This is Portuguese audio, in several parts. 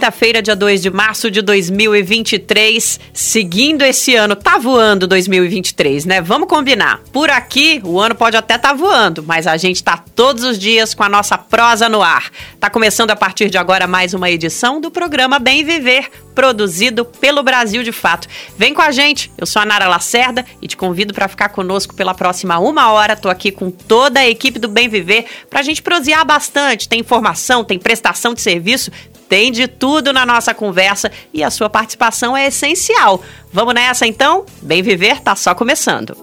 Quinta-feira, dia 2 de março de 2023, seguindo esse ano. Tá voando 2023, né? Vamos combinar. Por aqui, o ano pode até tá voando, mas a gente tá todos os dias com a nossa prosa no ar. Tá começando a partir de agora mais uma edição do programa Bem Viver, produzido pelo Brasil de Fato. Vem com a gente, eu sou a Nara Lacerda e te convido para ficar conosco pela próxima uma hora. Tô aqui com toda a equipe do Bem Viver pra gente prosear bastante. Tem informação, tem prestação de serviço, tem de tudo na nossa conversa e a sua participação é essencial. Vamos nessa então? Bem Viver tá só começando.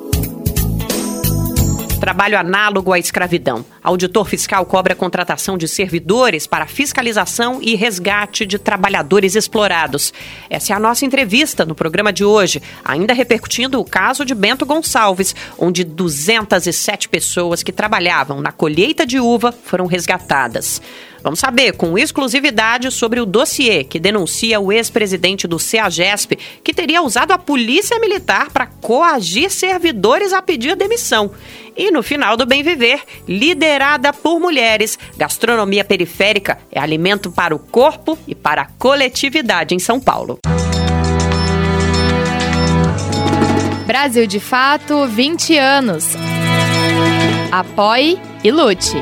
Trabalho análogo à escravidão. Auditor fiscal cobra a contratação de servidores para fiscalização e resgate de trabalhadores explorados. Essa é a nossa entrevista no programa de hoje, ainda repercutindo o caso de Bento Gonçalves, onde 207 pessoas que trabalhavam na colheita de uva foram resgatadas. Vamos saber com exclusividade sobre o dossiê que denuncia o ex-presidente do CEAGESP, que teria usado a polícia militar para coagir servidores a pedir demissão. E no final do Bem Viver, liderada por mulheres, gastronomia periférica é alimento para o corpo e para a coletividade em São Paulo. Brasil de Fato, 20 anos. Apoie e lute.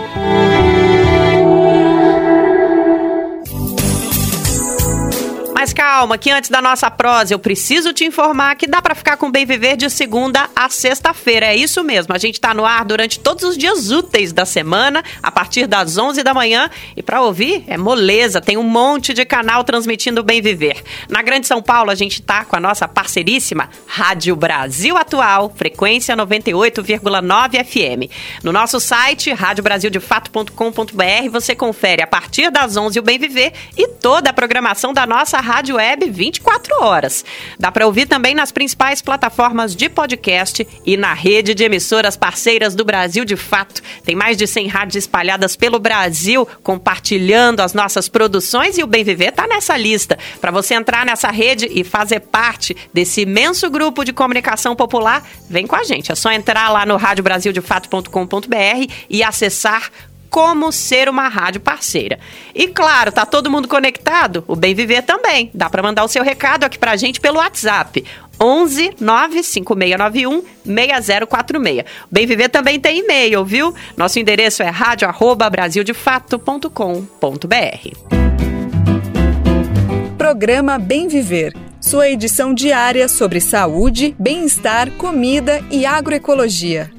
Mas calma, que antes da nossa prosa eu preciso te informar que dá para ficar com Bem Viver de segunda a sexta-feira. É isso mesmo, a gente tá no ar durante todos os dias úteis da semana, a partir das 11 da manhã. E para ouvir, é moleza, tem um monte de canal transmitindo Bem Viver. Na Grande São Paulo, a gente tá com a nossa parceiríssima Rádio Brasil Atual, frequência 98,9 FM. No nosso site, radiobrasildefato.com.br, você confere a partir das 11 o Bem Viver e toda a programação da nossa rádio web 24 horas. Dá para ouvir também nas principais plataformas de podcast e na rede de emissoras parceiras do Brasil de Fato. Tem mais de 100 rádios espalhadas pelo Brasil compartilhando as nossas produções e o Bem Viver tá nessa lista. Para você entrar nessa rede e fazer parte desse imenso grupo de comunicação popular, vem com a gente. É só entrar lá no radiobrasildefato.com.br e acessar como ser uma rádio parceira. E claro, tá todo mundo conectado? O Bem Viver também. Dá para mandar o seu recado aqui pra gente pelo WhatsApp. 11 95691 6046. Bem Viver também tem e-mail, viu? Nosso endereço é radio@brasildefato.com.br. Programa Bem Viver. Sua edição diária sobre saúde, bem-estar, comida e agroecologia.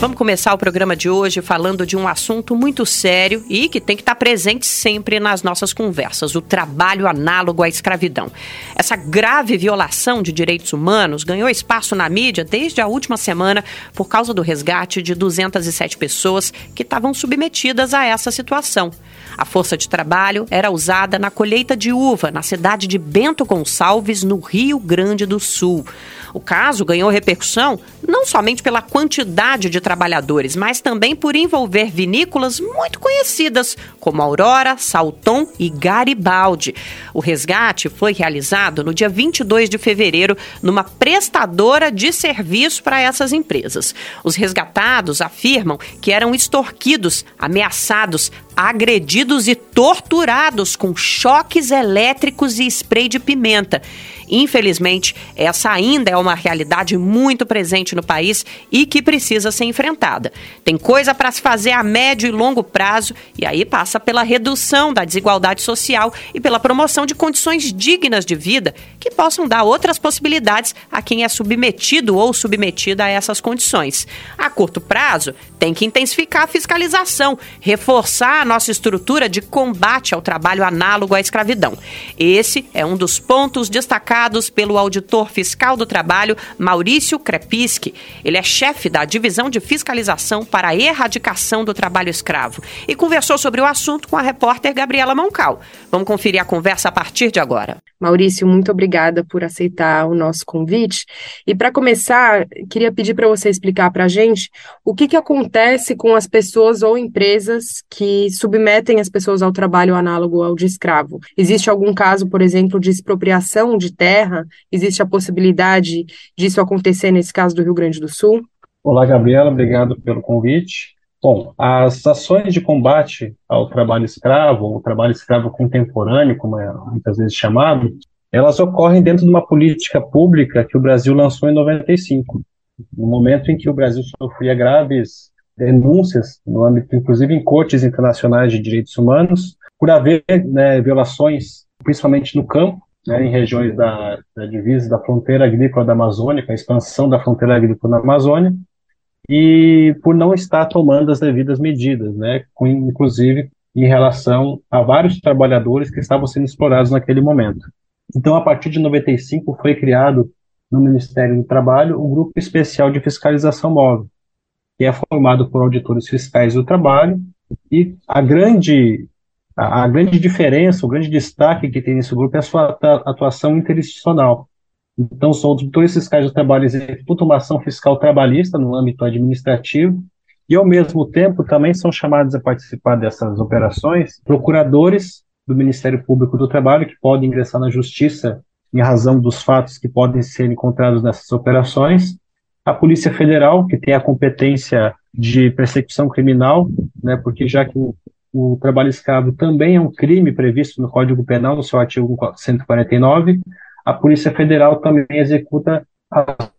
Vamos começar o programa de hoje falando de um assunto muito sério e que tem que estar presente sempre nas nossas conversas: o trabalho análogo à escravidão. Essa grave violação de direitos humanos ganhou espaço na mídia desde a última semana por causa do resgate de 207 pessoas que estavam submetidas a essa situação. A força de trabalho era usada na colheita de uva na cidade de Bento Gonçalves, no Rio Grande do Sul. O caso ganhou repercussão não somente pela quantidade de trabalhadores, mas também por envolver vinícolas muito conhecidas, como Aurora, Salton e Garibaldi. O resgate foi realizado no dia 22 de fevereiro numa prestadora de serviço para essas empresas. Os resgatados afirmam que eram extorquidos, ameaçados, agredidos e torturados com choques elétricos e spray de pimenta. Infelizmente, essa ainda é uma realidade muito presente no país e que precisa ser enfrentada. Tem coisa para se fazer a médio e longo prazo e aí passa pela redução da desigualdade social e pela promoção de condições dignas de vida que possam dar outras possibilidades a quem é submetido ou submetida a essas condições. A curto prazo, tem que intensificar a fiscalização, reforçar a nossa estrutura de combate ao trabalho análogo à escravidão. Esse é um dos pontos destacados pelo auditor fiscal do trabalho, Maurício Krepiski. Ele é chefe da divisão de fiscalização para a erradicação do trabalho escravo e conversou sobre o assunto com a repórter Gabriela Moncal. Vamos conferir a conversa a partir de agora. Maurício, muito obrigada por aceitar o nosso convite. E para começar, queria pedir para você explicar para a gente o que, que acontece com as pessoas ou empresas que submetem as pessoas ao trabalho análogo ao de escravo. Existe algum caso, por exemplo, de expropriação de terra? Existe a possibilidade disso acontecer nesse caso do Rio Grande do Sul? Olá, Gabriela, obrigado pelo convite. Bom, as ações de combate ao trabalho escravo, ou trabalho escravo contemporâneo, como é muitas vezes chamado, elas ocorrem dentro de uma política pública que o Brasil lançou em 95, no momento em que o Brasil sofria graves denúncias, no âmbito, inclusive em cortes internacionais de direitos humanos, por haver né, violações, principalmente no campo, né, em regiões da, da divisa da fronteira agrícola da Amazônia, a expansão da fronteira agrícola na Amazônia, e por não estar tomando as devidas medidas, né, inclusive em relação a vários trabalhadores que estavam sendo explorados naquele momento. Então, a partir de 95 foi criado no Ministério do Trabalho o Grupo Especial de Fiscalização Móvel, que é formado por auditores fiscais do trabalho e a grande a, a grande diferença, o grande destaque que tem nesse grupo é a sua atuação interinstitucional. Então, são auditores fiscais do trabalho executam uma ação fiscal trabalhista no âmbito administrativo. E, ao mesmo tempo, também são chamados a participar dessas operações procuradores do Ministério Público do Trabalho, que podem ingressar na Justiça em razão dos fatos que podem ser encontrados nessas operações, a Polícia Federal, que tem a competência de persecução criminal, né, porque já que o, o trabalho escravo também é um crime previsto no Código Penal, no seu artigo 149, a Polícia Federal também executa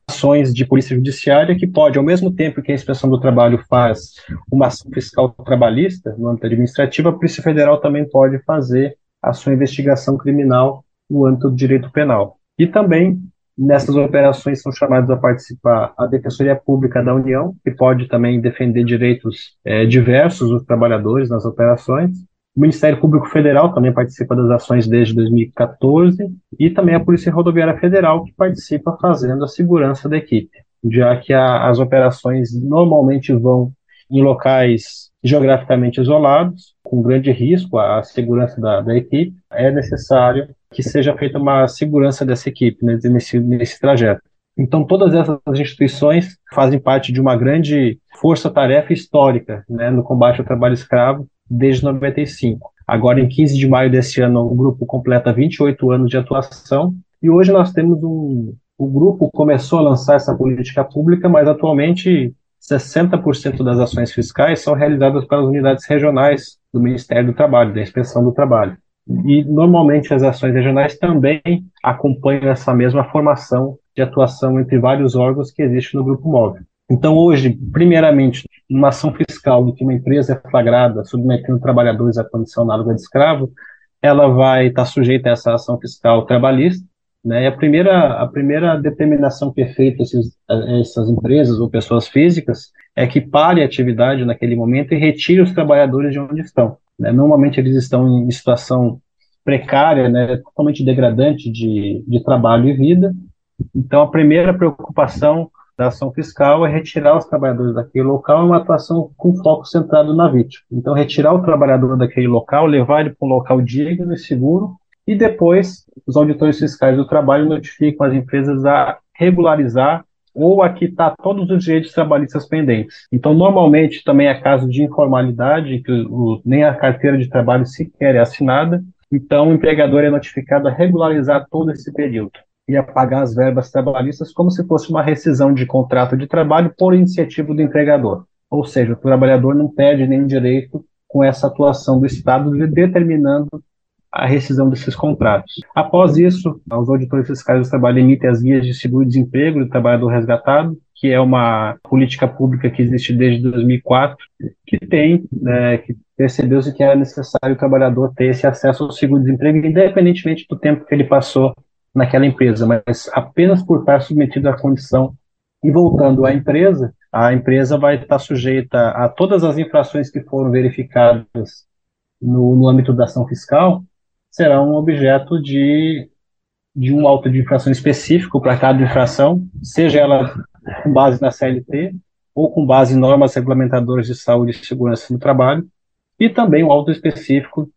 ações de polícia judiciária que pode, ao mesmo tempo que a inspeção do trabalho faz uma ação fiscal trabalhista no âmbito administrativo, a Polícia Federal também pode fazer a sua investigação criminal no âmbito do direito penal. E também nessas operações são chamados a participar a Defensoria Pública da União, que pode também defender direitos é, diversos dos trabalhadores nas operações, o Ministério Público Federal também participa das ações desde 2014 e também a Polícia Rodoviária Federal que participa fazendo a segurança da equipe, já que a, as operações normalmente vão em locais geograficamente isolados, com grande risco à segurança da, da equipe, é necessário que seja feita uma segurança dessa equipe né, nesse, nesse trajeto. Então, todas essas instituições fazem parte de uma grande força-tarefa histórica né, no combate ao trabalho escravo desde 95. Agora, em 15 de maio desse ano, o grupo completa 28 anos de atuação e hoje nós temos um. O grupo começou a lançar essa política pública, mas atualmente 60% das ações fiscais são realizadas pelas unidades regionais do Ministério do Trabalho, da Inspeção do Trabalho. E normalmente as ações regionais também acompanham essa mesma formação de atuação entre vários órgãos que existe no grupo móvel. Então, hoje, primeiramente, uma ação fiscal em que uma empresa é flagrada submetendo trabalhadores à condição análoga de escravo, ela vai estar sujeita a essa ação fiscal trabalhista, né? E a primeira, a primeira determinação que é feita a essas empresas ou pessoas físicas é que pare a atividade naquele momento e retire os trabalhadores de onde estão. Né? Normalmente eles estão em situação precária, né? totalmente degradante de, de trabalho e vida. Então, a primeira preocupação da ação fiscal é retirar os trabalhadores daquele local, é uma atuação com foco centrado na vítima. Então, retirar o trabalhador daquele local, levar ele para um local digno e seguro, e depois os auditores fiscais do trabalho notificam as empresas a regularizar ou a quitar todos os direitos trabalhistas pendentes. Então, normalmente, também é caso de informalidade, que o, nem a carteira de trabalho sequer é assinada, então o empregador é notificado a regularizar todo esse período e a pagar as verbas trabalhistas como se fosse uma rescisão de contrato de trabalho por iniciativa do empregador. Ou seja, o trabalhador não perde nenhum direito com essa atuação do Estado determinando a rescisão desses contratos. Após isso, os auditores fiscais do trabalho emitem as guias de seguro-desemprego do trabalhador resgatado, que é uma política pública que existe desde 2004, que tem, né, que percebeu-se que era necessário o trabalhador ter esse acesso ao seguro-desemprego, independentemente do tempo que ele passou naquela empresa, mas apenas por estar submetido à condição. E voltando à empresa, a empresa vai estar sujeita a todas as infrações que foram verificadas no, no âmbito da ação fiscal, serão objeto de, de um auto de infração específico para cada infração, seja ela com base na CLT ou com base em normas regulamentadoras de saúde e segurança no trabalho, e também um auto específico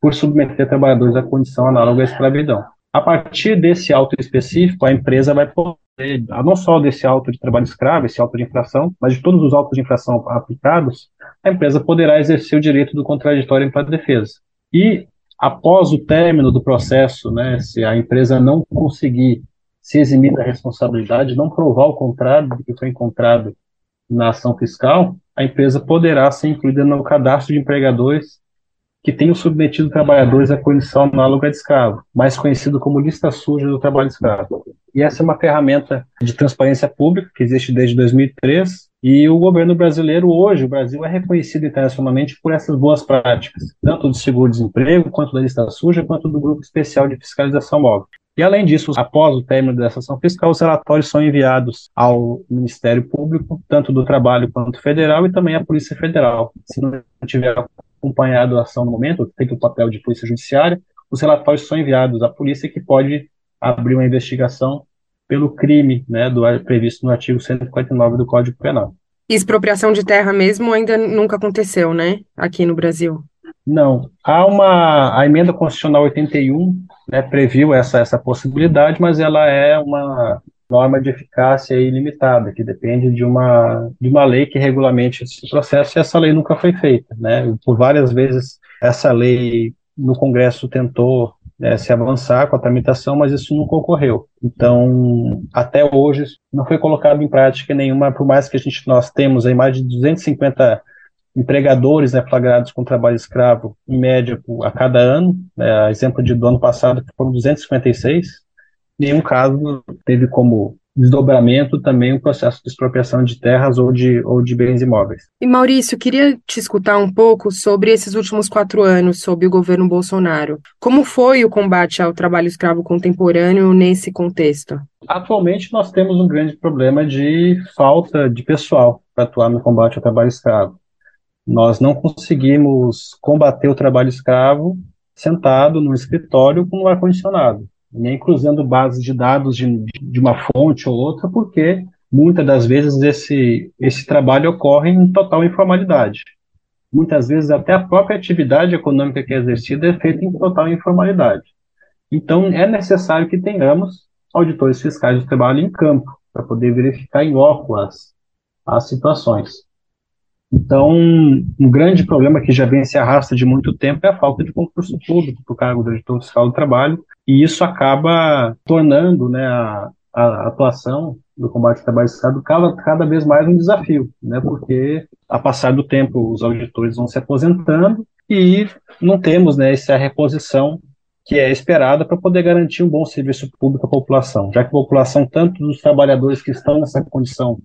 por submeter trabalhadores à condição análoga à escravidão. A partir desse auto específico, a empresa vai poder, não só desse auto de trabalho escravo, esse auto de infração, mas de todos os autos de infração aplicados, a empresa poderá exercer o direito do contraditório para defesa. E após o término do processo, né, se a empresa não conseguir se eximir da responsabilidade, não provar o contrário do que foi encontrado na ação fiscal, a empresa poderá ser incluída no cadastro de empregadores que tenham submetido trabalhadores à condição análoga de escravo, mais conhecido como lista suja do trabalho escravo. E essa é uma ferramenta de transparência pública que existe desde 2003 e o governo brasileiro hoje, o Brasil é reconhecido internacionalmente por essas boas práticas, tanto do seguro-desemprego, quanto da lista suja, quanto do grupo especial de fiscalização móvel. E, além disso, após o término dessa ação fiscal, os relatórios são enviados ao Ministério Público, tanto do Trabalho quanto federal, e também à Polícia Federal. Se não tiver acompanhado a ação no momento, feito o papel de Polícia Judiciária, os relatórios são enviados à polícia, que pode abrir uma investigação pelo crime né, do, previsto no artigo 159 do Código Penal. Expropriação de terra mesmo ainda nunca aconteceu, né, aqui no Brasil? Não. Há uma. A emenda constitucional 81 né, previu essa, essa possibilidade, mas ela é uma norma de eficácia ilimitada, que depende de uma, de uma lei que regulamente esse processo, e essa lei nunca foi feita. Né? Por várias vezes, essa lei no Congresso tentou né, se avançar com a tramitação, mas isso nunca ocorreu. Então, até hoje, não foi colocado em prática nenhuma, por mais que a gente, nós temos aí mais de 250 empregadores né, flagrados com trabalho escravo, em média, a cada ano, né, exemplo de, do ano passado, foram 256, nenhum caso teve como desdobramento também o processo de expropriação de terras ou de, ou de bens imóveis. E Maurício, queria te escutar um pouco sobre esses últimos quatro anos sob o governo Bolsonaro. Como foi o combate ao trabalho escravo contemporâneo nesse contexto? Atualmente nós temos um grande problema de falta de pessoal para atuar no combate ao trabalho escravo. Nós não conseguimos combater o trabalho escravo sentado no escritório com o ar-condicionado, nem cruzando bases de dados de, de uma fonte ou outra, porque muitas das vezes esse, esse trabalho ocorre em total informalidade. Muitas vezes até a própria atividade econômica que é exercida é feita em total informalidade. Então é necessário que tenhamos auditores fiscais do trabalho em campo, para poder verificar em as, as situações. Então, um grande problema que já vem se arrasta de muito tempo é a falta de concurso público para o cargo de editor fiscal do trabalho, e isso acaba tornando né, a, a atuação do combate ao trabalho escravo cada, cada vez mais um desafio, né, porque, a passar do tempo, os auditores vão se aposentando e não temos né, essa reposição que é esperada para poder garantir um bom serviço público à população, já que a população, tanto dos trabalhadores que estão nessa condição,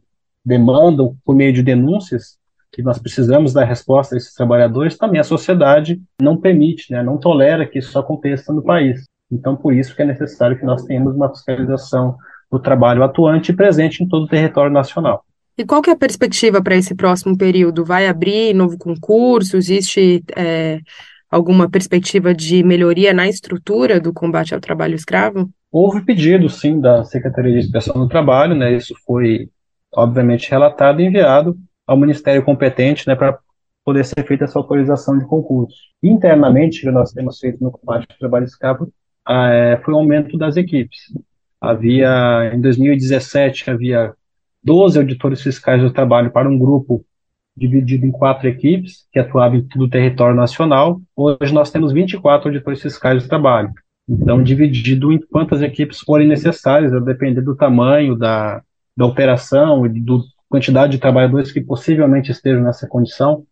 demandam por meio de denúncias, que nós precisamos dar resposta a esses trabalhadores, também a sociedade não permite, né, não tolera que isso aconteça no país. Então, por isso que é necessário que nós tenhamos uma fiscalização do trabalho atuante e presente em todo o território nacional. E qual que é a perspectiva para esse próximo período? Vai abrir novo concurso? Existe é, alguma perspectiva de melhoria na estrutura do combate ao trabalho escravo? Houve pedido, sim, da Secretaria de Inspeção do Trabalho, né? Isso foi, obviamente, relatado e enviado ao Ministério competente né, para poder ser feita essa autorização de concurso. Internamente, que nós temos feito no combate ao trabalho escravo, é, foi o aumento das equipes. Havia, em 2017, havia 12 auditores fiscais do trabalho para um grupo dividido em quatro equipes, que atuava em todo o território nacional. Hoje nós temos 24 auditores fiscais do trabalho. Então, dividido em quantas equipes forem necessárias, a depender do tamanho da, da operação e do quantidade de trabalhadores que possivelmente estejam nessa condição.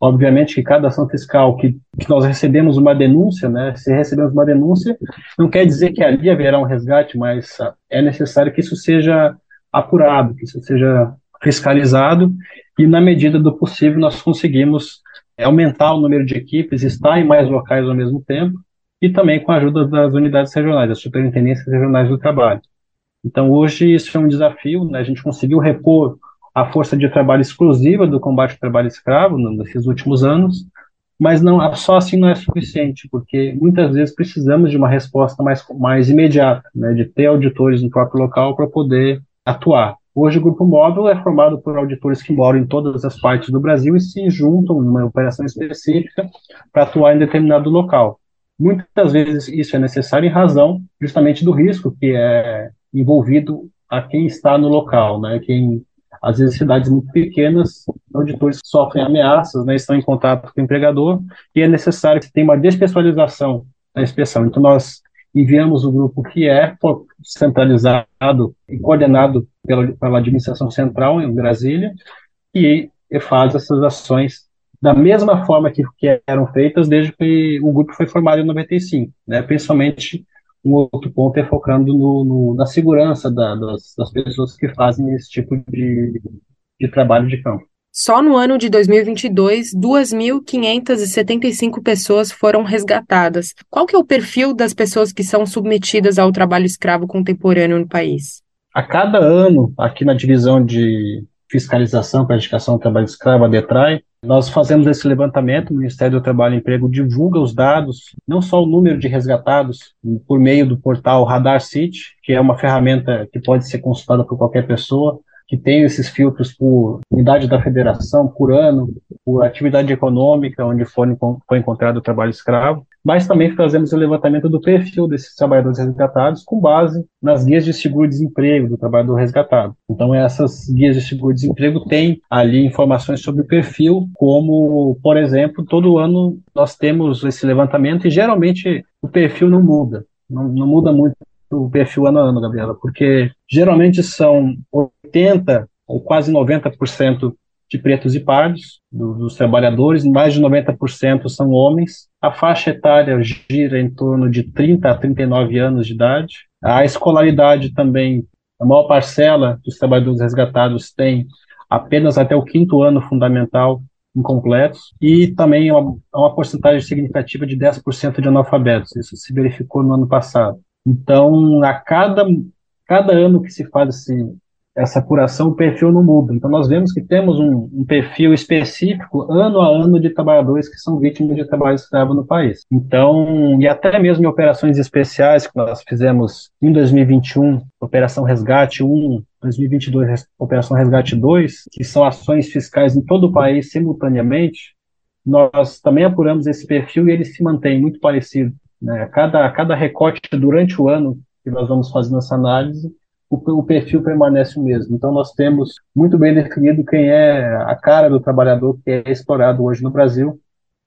Obviamente que cada ação fiscal que, que, nós recebemos uma denúncia, né, se recebemos uma denúncia, não quer dizer que ali haverá um resgate, mas é necessário que isso seja apurado, que isso seja fiscalizado e, na medida do possível, nós conseguimos aumentar o número de equipes, estar em mais locais ao mesmo tempo e também com a ajuda das unidades regionais, das superintendências regionais do trabalho. Então, hoje, isso é um desafio, né, a gente conseguiu repor a força de trabalho exclusiva do combate ao trabalho escravo nesses últimos anos, mas não só assim não é suficiente, porque muitas vezes precisamos de uma resposta mais, mais imediata, né, de ter auditores no próprio local para poder atuar. Hoje o Grupo Móvel é formado por auditores que moram em todas as partes do Brasil e se juntam numa operação específica para atuar em determinado local. muitas vezes isso é necessário em razão justamente do risco que é envolvido a quem está no local, né? Quem às vezes cidades muito pequenas, auditores sofrem ameaças, né? Estão em contato com o empregador e é necessário que tenha uma despessoalização da inspeção. Então nós enviamos o grupo que é centralizado e coordenado pela, pela administração central em Brasília e faz essas ações da mesma forma que, que eram feitas desde que o grupo foi formado em 95, né? Principalmente um outro ponto é focando no, no na segurança da, das, das, pessoas que fazem esse tipo de, de trabalho de campo. Só no ano de 2022, 2.575 pessoas foram resgatadas. Qual que é o perfil das pessoas que são submetidas ao trabalho escravo contemporâneo no país? A cada ano, aqui na divisão de fiscalização para a erradicação do trabalho escravo, a DETRAI, nós fazemos esse levantamento, o Ministério do Trabalho e Emprego divulga os dados, não só o número de resgatados, por meio do portal Radar City, que é uma ferramenta que pode ser consultada por qualquer pessoa, que tem esses filtros por unidade da federação, por ano, por atividade econômica, onde for, foi encontrado o trabalho escravo, mas também fazemos o levantamento do perfil desses trabalhadores resgatados com base nas guias de seguro-desemprego do trabalhador resgatado. Então, essas guias de seguro-desemprego têm ali informações sobre o perfil, como, por exemplo, todo ano nós temos esse levantamento e geralmente o perfil não muda, não, não muda muito o perfil ano a ano, Gabriela, porque geralmente são 80 ou quase 90% de pretos e pardos, do, dos trabalhadores, mais de 90% são homens. A faixa etária gira em torno de 30 a 39 anos de idade. A escolaridade também, a maior parcela dos trabalhadores resgatados tem apenas até o quinto ano fundamental incompletos e também uma, uma porcentagem significativa de 10% de analfabetos. Isso se verificou no ano passado. Então, a cada, cada ano que se faz esse, essa apuração, o perfil não muda. Então, nós vemos que temos um, um, perfil específico, ano a ano, de trabalhadores que são vítimas de trabalho escravo no país. Então, e até mesmo em operações especiais que nós fizemos em 2021, Operação Resgate 1, 2022, Operação Resgate 2, que são ações fiscais em todo o país simultaneamente, nós também apuramos esse perfil e ele se mantém muito parecido né? Cada, cada recorte durante o ano que nós vamos fazendo essa análise, o, o perfil permanece o mesmo. Então, nós temos muito bem definido quem é a cara do trabalhador que é explorado hoje no Brasil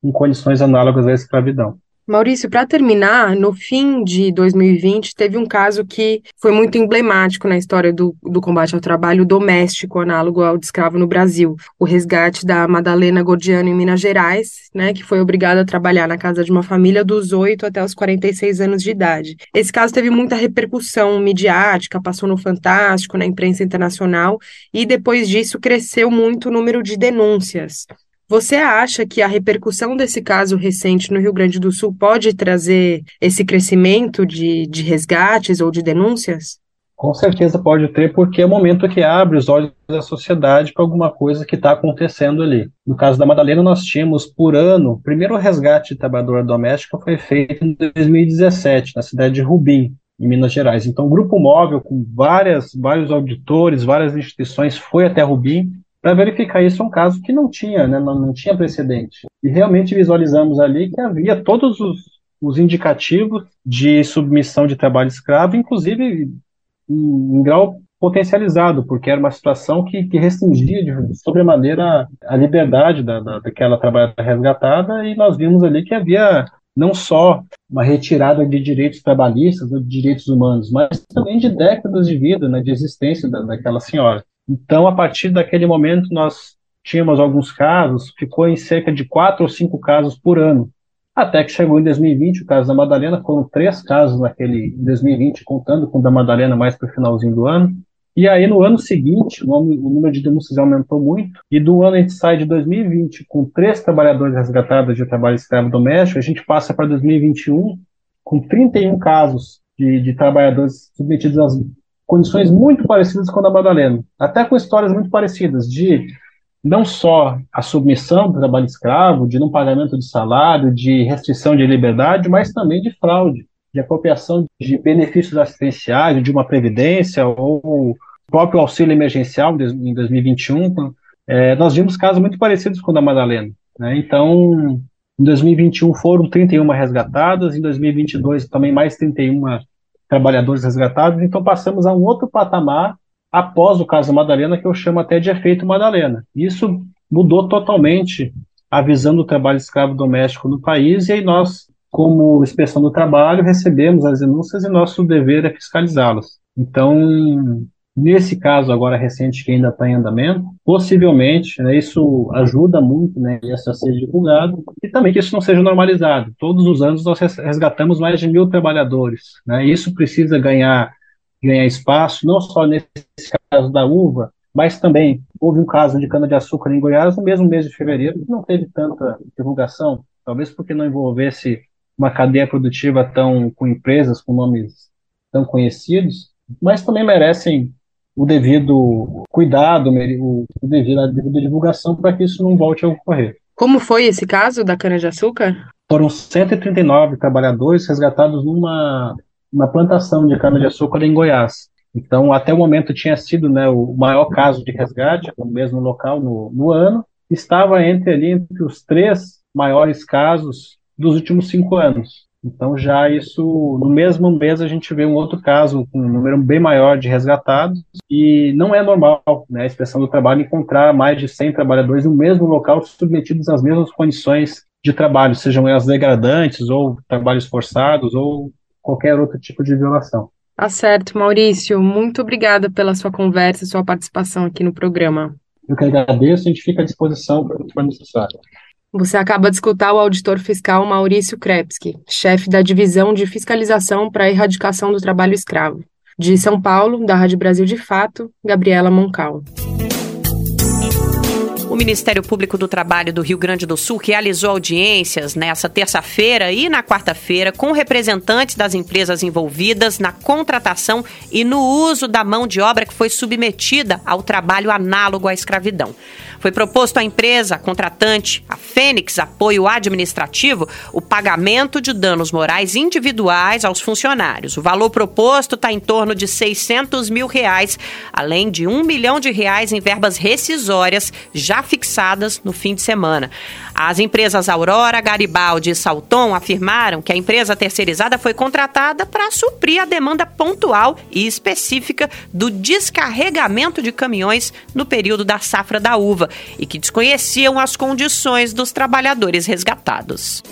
em condições análogas à escravidão. Maurício, para terminar, no fim de 2020, teve um caso que foi muito emblemático na história do, do combate ao trabalho doméstico, análogo ao de escravo no Brasil. O resgate da Madalena Gordiano em Minas Gerais, né, que foi obrigada a trabalhar na casa de uma família dos 8 até os 46 anos de idade. Esse caso teve muita repercussão midiática, passou no Fantástico, na imprensa internacional, e depois disso cresceu muito o número de denúncias. Você acha que a repercussão desse caso recente no Rio Grande do Sul pode trazer esse crescimento de, de resgates ou de denúncias? Com certeza pode ter, porque é o momento que abre os olhos da sociedade para alguma coisa que está acontecendo ali. No caso da Madalena, nós tínhamos por ano, o primeiro resgate de trabalhadora doméstica foi feito em 2017, na cidade de Rubim, em Minas Gerais. Então, o grupo móvel, com várias, vários auditores, várias instituições, foi até Rubim para verificar isso um caso que não tinha, né, não, não, tinha precedente. E realmente visualizamos ali que havia todos os, os indicativos de submissão de trabalho escravo, inclusive em, em grau potencializado, porque era uma situação que, que restringia de sobremaneira a liberdade da, da, daquela trabalhadora resgatada, e nós vimos ali que havia não só uma retirada de direitos trabalhistas, de direitos humanos, mas também de décadas de vida, né, de existência da, daquela senhora. Então, a partir daquele momento, nós tínhamos alguns casos, ficou em cerca de quatro ou cinco casos por ano. Até que chegou em 2020 o caso da Madalena, foram três casos naquele em 2020, contando com o da Madalena mais para o finalzinho do ano. E aí, no ano seguinte, o, número de denúncias aumentou muito, e do ano a gente sai de 2020 com três trabalhadores resgatados de trabalho escravo doméstico, a gente passa para 2021 com 31 casos de, de trabalhadores submetidos às condições muito parecidas com a da Madalena, até com histórias muito parecidas, de não só a submissão do trabalho escravo, de não pagamento de salário, de restrição de liberdade, mas também de fraude, de apropriação de benefícios assistenciais, de uma previdência ou próprio auxílio emergencial em 2021. É, nós vimos casos muito parecidos com o da Madalena. Né? Então, Em 2021 foram 31 resgatadas, em 2022 também mais 31 trabalhadores resgatados, então passamos a um outro patamar após o caso Madalena, que eu chamo até de efeito Madalena. Isso mudou totalmente a visão do trabalho escravo doméstico no país, e aí nós, como inspeção do trabalho, recebemos as denúncias e nosso dever é fiscalizá-las. Então, Nesse caso agora recente que ainda está em andamento, possivelmente né, isso ajuda muito né, isso a ser divulgado e também que isso não seja normalizado. Todos os anos nós resgatamos mais de mil trabalhadores. Né, isso precisa ganhar, ganhar espaço, não só nesse caso da uva, mas também houve um caso de cana-de-açúcar em Goiás no mesmo mês de fevereiro que não teve tanta divulgação, talvez porque não envolvesse uma cadeia produtiva tão com empresas com nomes tão conhecidos, mas também merecem o devido cuidado, o devido, a devida divulgação para que isso não volte a ocorrer. Como foi esse caso da cana-de-açúcar? Foram 139 trabalhadores resgatados numa, numa plantação de cana-de-açúcar em Goiás. Então, até o momento tinha sido né, o maior caso de resgate no mesmo local no, no ano. Estava entre ali entre os três maiores casos dos últimos cinco anos. Então, já isso, no mesmo mês, a gente vê um outro caso com um número bem maior de resgatados, e não é normal, né, a expressão do trabalho, encontrar mais de 100 trabalhadores no mesmo local submetidos às mesmas condições de trabalho, sejam elas degradantes, ou trabalhos forçados, ou qualquer outro tipo de violação. Tá certo, Maurício. Muito obrigada pela sua conversa, sua participação aqui no programa. Eu que agradeço, a gente fica à disposição para o que for necessário. Você acaba de escutar o auditor fiscal Maurício Krepski, chefe da Divisão de Fiscalização para a Erradicação do Trabalho Escravo. De São Paulo, da Rádio Brasil de Fato, Gabriela Moncal. O Ministério Público do Trabalho do Rio Grande do Sul realizou audiências nessa terça-feira e na quarta-feira com representantes das empresas envolvidas na contratação e no uso da mão de obra que foi submetida ao trabalho análogo à escravidão. Foi proposto à empresa contratante, a Fênix Apoio Administrativo, o pagamento de danos morais individuais aos funcionários. O valor proposto está em torno de 600 mil reais, além de um milhão de reais em verbas rescisórias já fixadas no fim de semana. As empresas Aurora, Garibaldi e Salton afirmaram que a empresa terceirizada foi contratada para suprir a demanda pontual e específica do descarregamento de caminhões no período da safra da uva e que desconheciam as condições dos trabalhadores resgatados.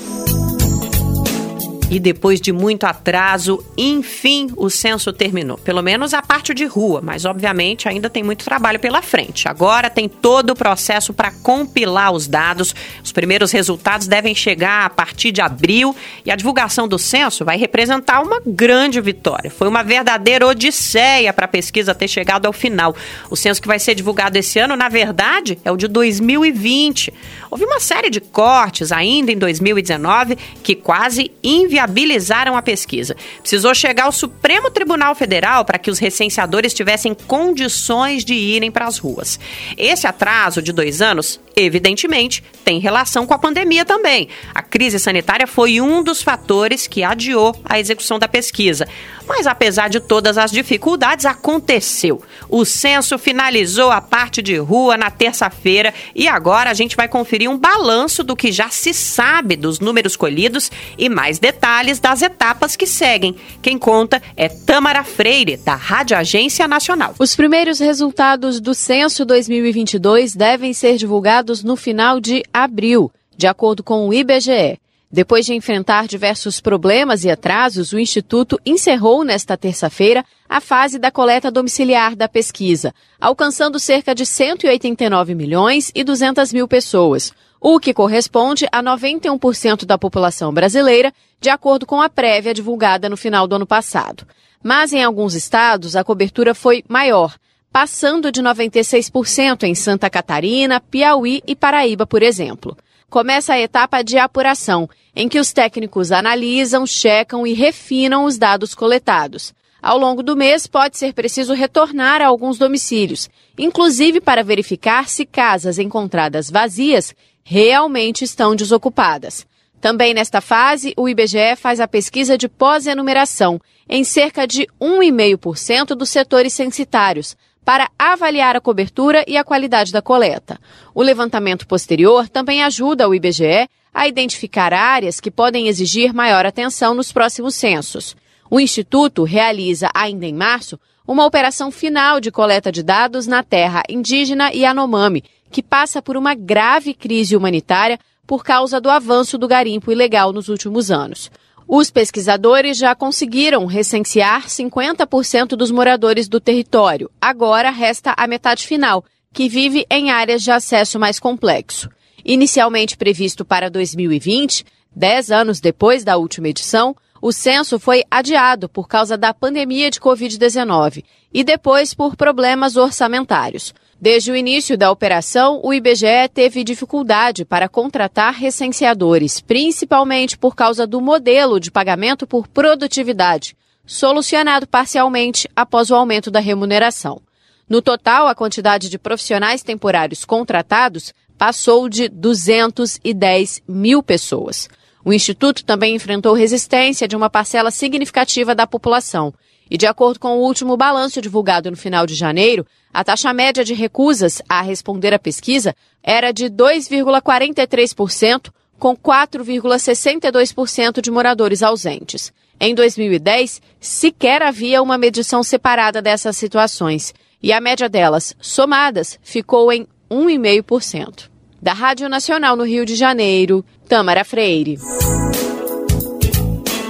E depois de muito atraso, enfim, o censo terminou. Pelo menos a parte de rua, mas obviamente ainda tem muito trabalho pela frente. Agora tem todo o processo para compilar os dados. Os primeiros resultados devem chegar a partir de abril e a divulgação do censo vai representar uma grande vitória. Foi uma verdadeira odisseia para a pesquisa ter chegado ao final. O censo que vai ser divulgado esse ano, na verdade, é o de 2020. Houve uma série de cortes ainda em 2019 que quase inviabilizaram viabilizaram a pesquisa. Precisou chegar ao Supremo Tribunal Federal para que os recenseadores tivessem condições de irem para as ruas. Esse atraso de dois anos, evidentemente, tem relação com a pandemia também. A crise sanitária foi um dos fatores que adiou a execução da pesquisa. Mas apesar de todas as dificuldades, aconteceu. O censo finalizou a parte de rua na terça-feira e agora a gente vai conferir um balanço do que já se sabe dos números colhidos e mais detalhes das etapas que seguem. Quem conta é Tamara Freire, da Rádio Agência Nacional. Os primeiros resultados do censo 2022 devem ser divulgados no final de abril, de acordo com o IBGE. Depois de enfrentar diversos problemas e atrasos, o Instituto encerrou nesta terça-feira a fase da coleta domiciliar da pesquisa, alcançando cerca de 189 milhões e 200 mil pessoas, o que corresponde a 91% da população brasileira, de acordo com a prévia divulgada no final do ano passado. Mas em alguns estados a cobertura foi maior, passando de 96% em Santa Catarina, Piauí e Paraíba, por exemplo começa a etapa de apuração, em que os técnicos analisam, checam e refinam os dados coletados. Ao longo do mês, pode ser preciso retornar a alguns domicílios, inclusive para verificar se casas encontradas vazias realmente estão desocupadas. Também nesta fase, o IBGE faz a pesquisa de pós-enumeração em cerca de 1,5% dos setores censitários, para avaliar a cobertura e a qualidade da coleta. O levantamento posterior também ajuda o IBGE a identificar áreas que podem exigir maior atenção nos próximos censos. O Instituto realiza, ainda em março, uma operação final de coleta de dados na terra indígena Yanomami, que passa por uma grave crise humanitária por causa do avanço do garimpo ilegal nos últimos anos. Os pesquisadores já conseguiram recensear 50% dos moradores do território. Agora resta a metade final, que vive em áreas de acesso mais complexo. Inicialmente previsto para 2020, dez anos depois da última edição, o censo foi adiado por causa da pandemia de Covid-19 e depois por problemas orçamentários. Desde o início da operação, o IBGE teve dificuldade para contratar recenseadores, principalmente por causa do modelo de pagamento por produtividade, solucionado parcialmente após o aumento da remuneração. No total, a quantidade de profissionais temporários contratados passou de 210 mil pessoas. O Instituto também enfrentou resistência de uma parcela significativa da população. E, de acordo com o último balanço divulgado no final de janeiro, a taxa média de recusas a responder à pesquisa era de 2,43%, com 4,62% de moradores ausentes. Em 2010, sequer havia uma medição separada dessas situações, e a média delas, somadas, ficou em 1,5%. Da Rádio Nacional no Rio de Janeiro, Tamara Freire.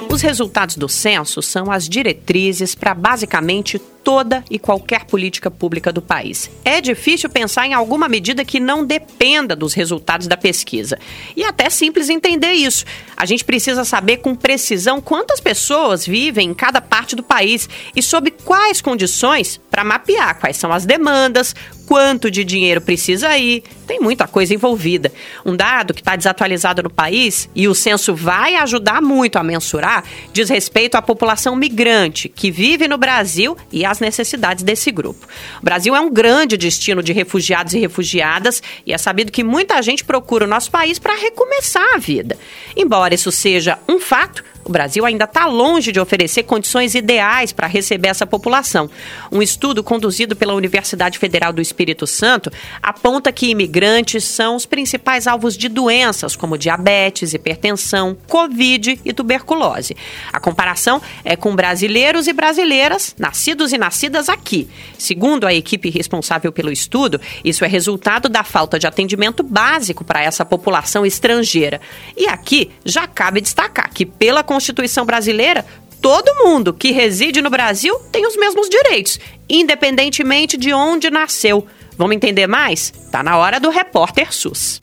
Os resultados do censo são as diretrizes para basicamente toda e qualquer política pública do país. É difícil pensar em alguma medida que não dependa dos resultados da pesquisa. E até simples entender isso. A gente precisa saber com precisão quantas pessoas vivem em cada parte do país e sob quais condições para mapear quais são as demandas, quanto de dinheiro precisa ir, tem muita coisa envolvida. Um dado que está desatualizado no país, e o censo vai ajudar muito a mensurar, diz respeito à população migrante que vive no Brasil e às necessidades desse grupo. O Brasil é um grande destino de refugiados e refugiadas, e é sabido que muita gente procura o nosso país para recomeçar a vida. Embora isso seja um fato, o Brasil ainda está longe de oferecer condições ideais para receber essa população. Um estudo conduzido pela Universidade Federal do Espírito Santo aponta que imigrantes são os principais alvos de doenças como diabetes, hipertensão, Covid e tuberculose. A comparação é com brasileiros e brasileiras nascidos e nascidas aqui. Segundo a equipe responsável pelo estudo, isso é resultado da falta de atendimento básico para essa população estrangeira. E aqui já cabe destacar que, pela Constituição brasileira, todo mundo que reside no Brasil tem os mesmos direitos, independentemente de onde nasceu. Vamos entender mais? Tá na hora do Repórter SUS.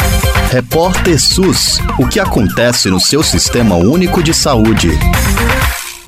Repórter SUS. O que acontece no seu sistema único de saúde?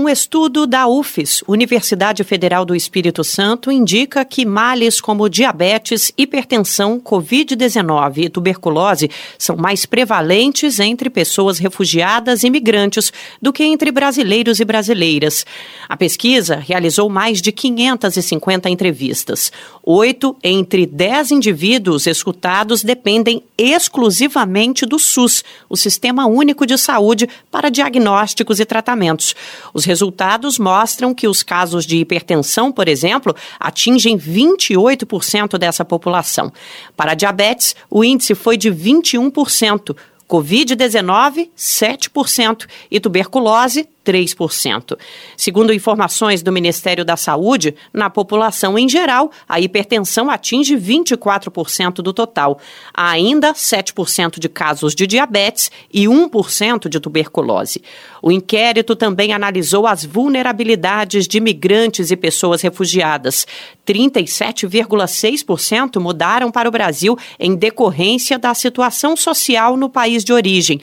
Um estudo da UFES, Universidade Federal do Espírito Santo, indica que males como diabetes, hipertensão, Covid-19 e tuberculose são mais prevalentes entre pessoas refugiadas e migrantes do que entre brasileiros e brasileiras. A pesquisa realizou mais de 550 entrevistas. Oito entre dez indivíduos escutados dependem exclusivamente do SUS, o Sistema Único de Saúde, para diagnósticos e tratamentos. Os resultados mostram que os casos de hipertensão, por exemplo, atingem 28% dessa população. Para diabetes, o índice foi de 21%. Covid-19, 7% e tuberculose, 3%. Segundo informações do Ministério da Saúde, na população em geral, a hipertensão atinge 24% do total. Há ainda 7% de casos de diabetes e 1% de tuberculose. O inquérito também analisou as vulnerabilidades de migrantes e pessoas refugiadas. 37,6% mudaram para o Brasil em decorrência da situação social no país de origem.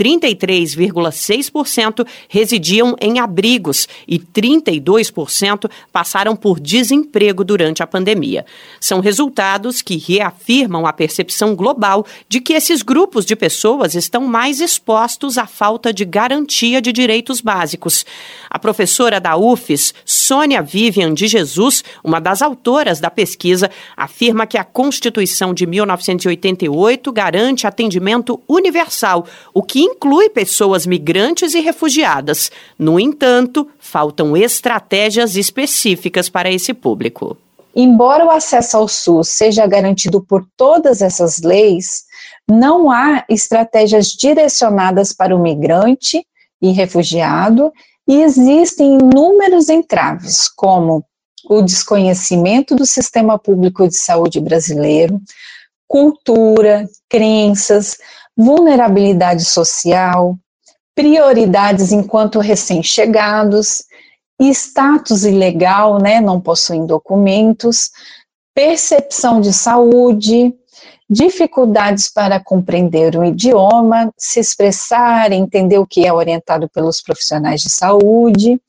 33,6% residiam em abrigos e 32% passaram por desemprego durante a pandemia. São resultados que reafirmam a percepção global de que esses grupos de pessoas estão mais expostos à falta de garantia de direitos básicos. A professora da UFES, Sônia Vivian de Jesus, uma das autoras da pesquisa, afirma que a Constituição de 1988 garante atendimento universal, o que inclui pessoas migrantes e refugiadas. No entanto, faltam estratégias específicas para esse público. Embora o acesso ao SUS seja garantido por todas essas leis, não há estratégias direcionadas para o migrante e refugiado, e existem inúmeros entraves, como o desconhecimento do sistema público de saúde brasileiro, cultura, crenças, vulnerabilidade social, prioridades enquanto recém-chegados, status ilegal, né, não possuem documentos, percepção de saúde, dificuldades para compreender o idioma, se expressar, entender o que é orientado pelos profissionais de saúde,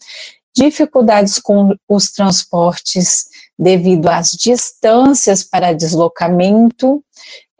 dificuldades com os transportes devido às distâncias para deslocamento,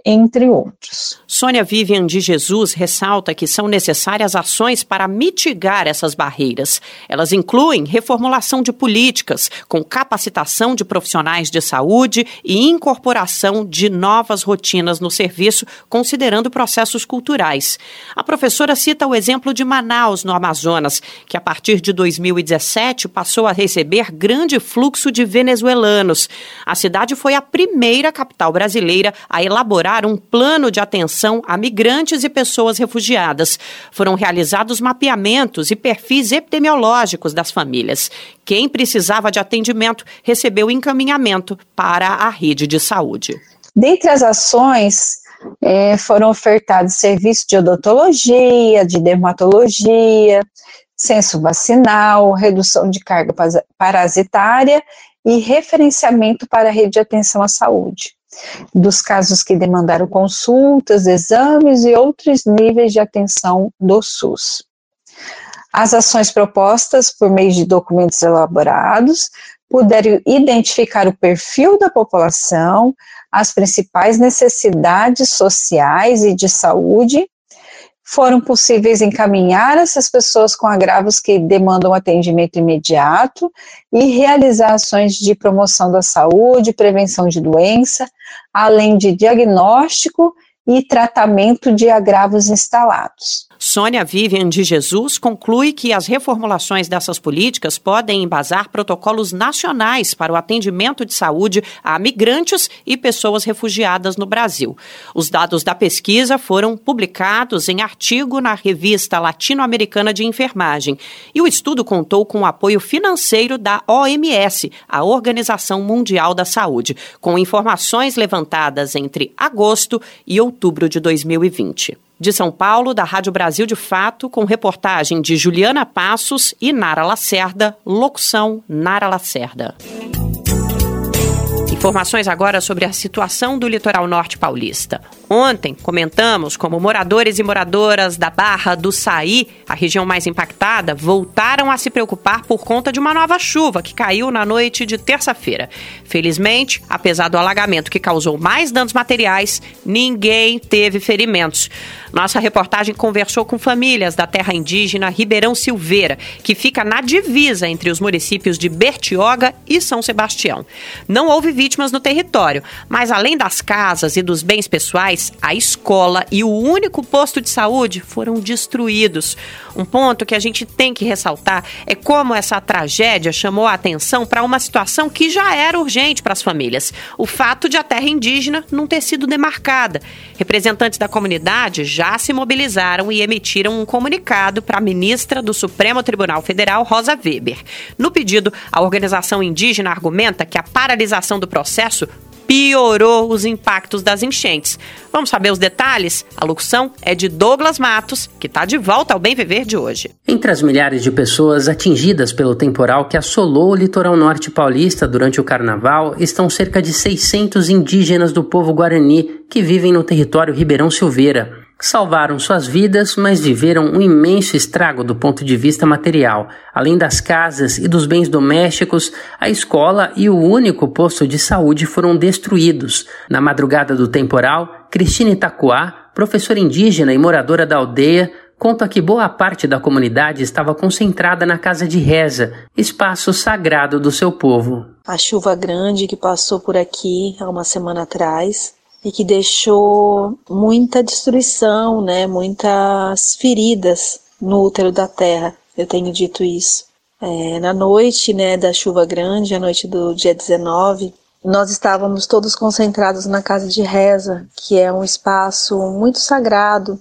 entre outros. Sônia Vivian de Jesus ressalta que são necessárias ações para mitigar essas barreiras. Elas incluem reformulação de políticas, com capacitação de profissionais de saúde e incorporação de novas rotinas no serviço, considerando processos culturais. A professora cita o exemplo de Manaus, no Amazonas, que a partir de 2017 passou a receber grande fluxo de venezuelanos. A cidade foi a primeira capital brasileira a elaborar elaborar um plano de atenção a migrantes e pessoas refugiadas. Foram realizados mapeamentos e perfis epidemiológicos das famílias. Quem precisava de atendimento recebeu encaminhamento para a rede de saúde. Dentre as ações, é, foram ofertados serviços de odontologia, de dermatologia, censo vacinal, redução de carga parasitária e referenciamento para a rede de atenção à saúde dos casos que demandaram consultas, exames e outros níveis de atenção do SUS. As ações propostas por meio de documentos elaborados puderam identificar o perfil da população, as principais necessidades sociais e de saúde foram possíveis encaminhar essas pessoas com agravos que demandam atendimento imediato e realizar ações de promoção da saúde, prevenção de doença, além de diagnóstico e tratamento de agravos instalados. Sônia Vivian de Jesus conclui que as reformulações dessas políticas podem embasar protocolos nacionais para o atendimento de saúde a migrantes e pessoas refugiadas no Brasil. Os dados da pesquisa foram publicados em artigo na revista Latino-Americana de Enfermagem e o estudo contou com o apoio financeiro da OMS, a Organização Mundial da Saúde, com informações levantadas entre agosto e outubro de 2020. De São Paulo, da Rádio Brasil de Fato, com reportagem de Juliana Passos e Nara Lacerda, locução Nara Lacerda. Informações agora sobre a situação do litoral norte paulista. Ontem comentamos como moradores e moradoras da Barra do Saí, a região mais impactada, voltaram a se preocupar por conta de uma nova chuva que caiu na noite de terça-feira. Felizmente, apesar do alagamento que causou mais danos materiais, ninguém teve ferimentos. Nossa reportagem conversou com famílias da terra indígena Ribeirão Silveira, que fica na divisa entre os municípios de Bertioga e São Sebastião. Não houve vítimas no território, mas além das casas e dos bens pessoais, a escola e o único posto de saúde foram destruídos. Um ponto que a gente tem que ressaltar é como essa tragédia chamou a atenção para uma situação que já era urgente para as famílias: o fato de a terra indígena não ter sido demarcada. Representantes da comunidade já se mobilizaram e emitiram um comunicado para a ministra do Supremo Tribunal Federal, Rosa Weber. No pedido, a organização indígena argumenta que a paralisação do processo piorou os impactos das enchentes. Vamos saber os detalhes? A locução é de Douglas Matos, que está de volta ao Bem Viver de hoje. Entre as milhares de pessoas atingidas pelo temporal que assolou o litoral norte paulista durante o carnaval estão cerca de 600 indígenas do povo guarani que vivem no território Ribeirão Silveira salvaram suas vidas, mas viveram um imenso estrago do ponto de vista material. Além das casas e dos bens domésticos, a escola e o único posto de saúde foram destruídos. Na madrugada do temporal, Cristina Itacuá, professora indígena e moradora da aldeia, conta que boa parte da comunidade estava concentrada na casa de reza, espaço sagrado do seu povo. A chuva grande que passou por aqui há uma semana atrás e que deixou muita destruição, né, muitas feridas no útero da terra. Eu tenho dito isso. É, na noite né, da chuva grande, a noite do dia 19, nós estávamos todos concentrados na casa de reza, que é um espaço muito sagrado,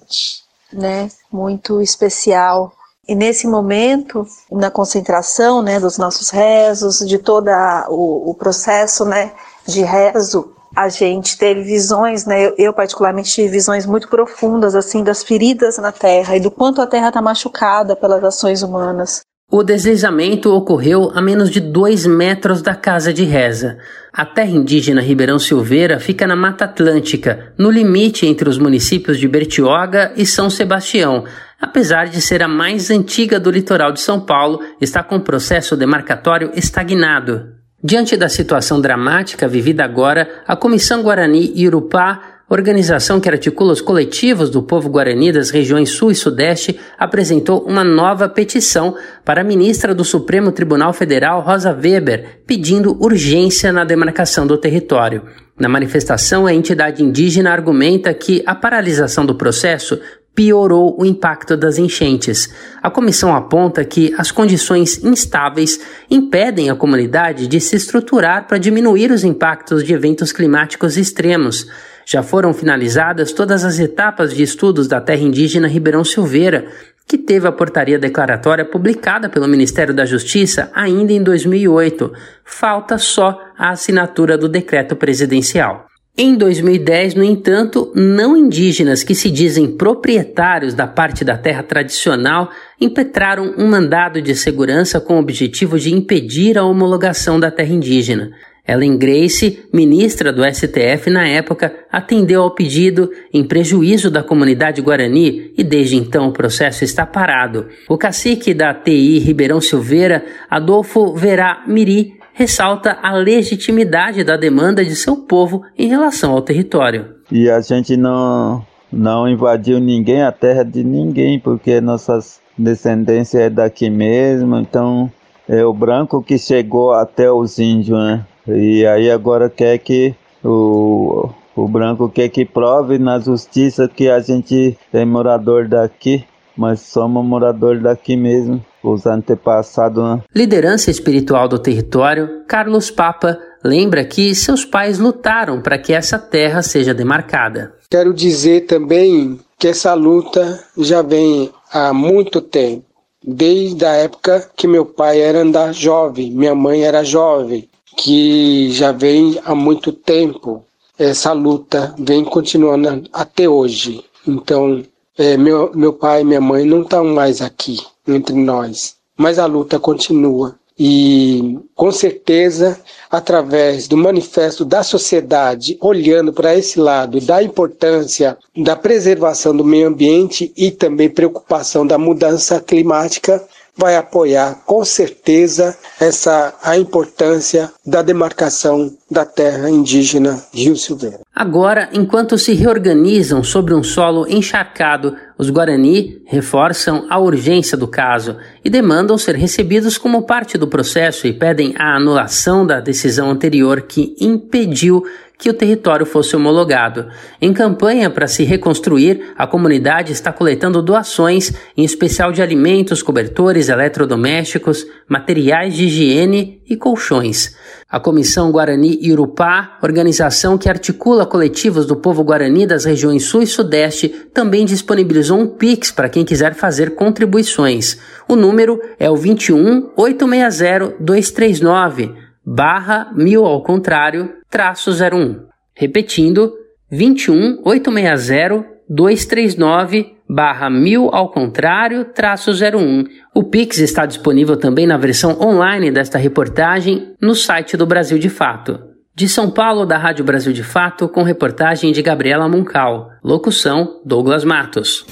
né, muito especial. E nesse momento, na concentração, né, dos nossos rezos, de todo o, o processo, né, de rezo, a gente teve visões, né? Eu, eu, particularmente tive visões muito profundas assim das feridas na Terra e do quanto a Terra está machucada pelas ações humanas. O deslizamento ocorreu a menos de dois metros da casa de reza. A terra indígena Ribeirão Silveira fica na Mata Atlântica, no limite entre os municípios de Bertioga e São Sebastião. Apesar de ser a mais antiga do litoral de São Paulo, está com o processo demarcatório estagnado. Diante da situação dramática vivida agora, a Comissão Guarani Irupá organização que articula os coletivos do povo guarani das regiões Sul e Sudeste, apresentou uma nova petição para a ministra do Supremo Tribunal Federal, Rosa Weber, pedindo urgência na demarcação do território. Na manifestação, a entidade indígena argumenta que a paralisação do processo piorou o impacto das enchentes. A comissão aponta que as condições instáveis impedem a comunidade de se estruturar para diminuir os impactos de eventos climáticos extremos. Já foram finalizadas todas as etapas de estudos da terra indígena Ribeirão Silveira, que teve a portaria declaratória publicada pelo Ministério da Justiça ainda em 2008. Falta só a assinatura do decreto presidencial. Em 2010, no entanto, não indígenas que se dizem proprietários da parte da terra tradicional impetraram um mandado de segurança com o objetivo de impedir a homologação da terra indígena. Ellen Grace, ministra do STF na época, atendeu ao pedido em prejuízo da comunidade guarani e desde então o processo está parado. O cacique da TI Ribeirão Silveira, Adolfo Verá Miri, ressalta a legitimidade da demanda de seu povo em relação ao território. E a gente não, não invadiu ninguém, a terra de ninguém, porque nossas descendências é daqui mesmo, então é o branco que chegou até os índios, né? E aí agora quer que o, o branco quer que prove na justiça que a gente é morador daqui, mas somos morador daqui mesmo, os antepassados. Né? Liderança espiritual do território, Carlos Papa lembra que seus pais lutaram para que essa terra seja demarcada. Quero dizer também que essa luta já vem há muito tempo. Desde a época que meu pai era andar jovem, minha mãe era jovem que já vem há muito tempo. Essa luta vem continuando até hoje. Então, é, meu, meu pai e minha mãe não estão mais aqui entre nós, mas a luta continua. E com certeza, através do manifesto da sociedade, olhando para esse lado da importância da preservação do meio ambiente e também preocupação da mudança climática, vai apoiar com certeza essa a importância da demarcação da terra indígena Rio Silveira. Agora, enquanto se reorganizam sobre um solo encharcado, os Guarani reforçam a urgência do caso e demandam ser recebidos como parte do processo e pedem a anulação da decisão anterior que impediu que o território fosse homologado. Em campanha para se reconstruir, a comunidade está coletando doações, em especial de alimentos, cobertores, eletrodomésticos, materiais de higiene e colchões. A Comissão Guarani Irupá, organização que articula coletivos do povo guarani das regiões Sul e Sudeste, também disponibilizou um Pix para quem quiser fazer contribuições. O número é o 21 860 239 barra mil ao contrário traço 01. Repetindo, 21 860 239 barra mil ao contrário traço 01. O Pix está disponível também na versão online desta reportagem no site do Brasil de Fato. De São Paulo, da Rádio Brasil de Fato, com reportagem de Gabriela Muncal. Locução: Douglas Matos.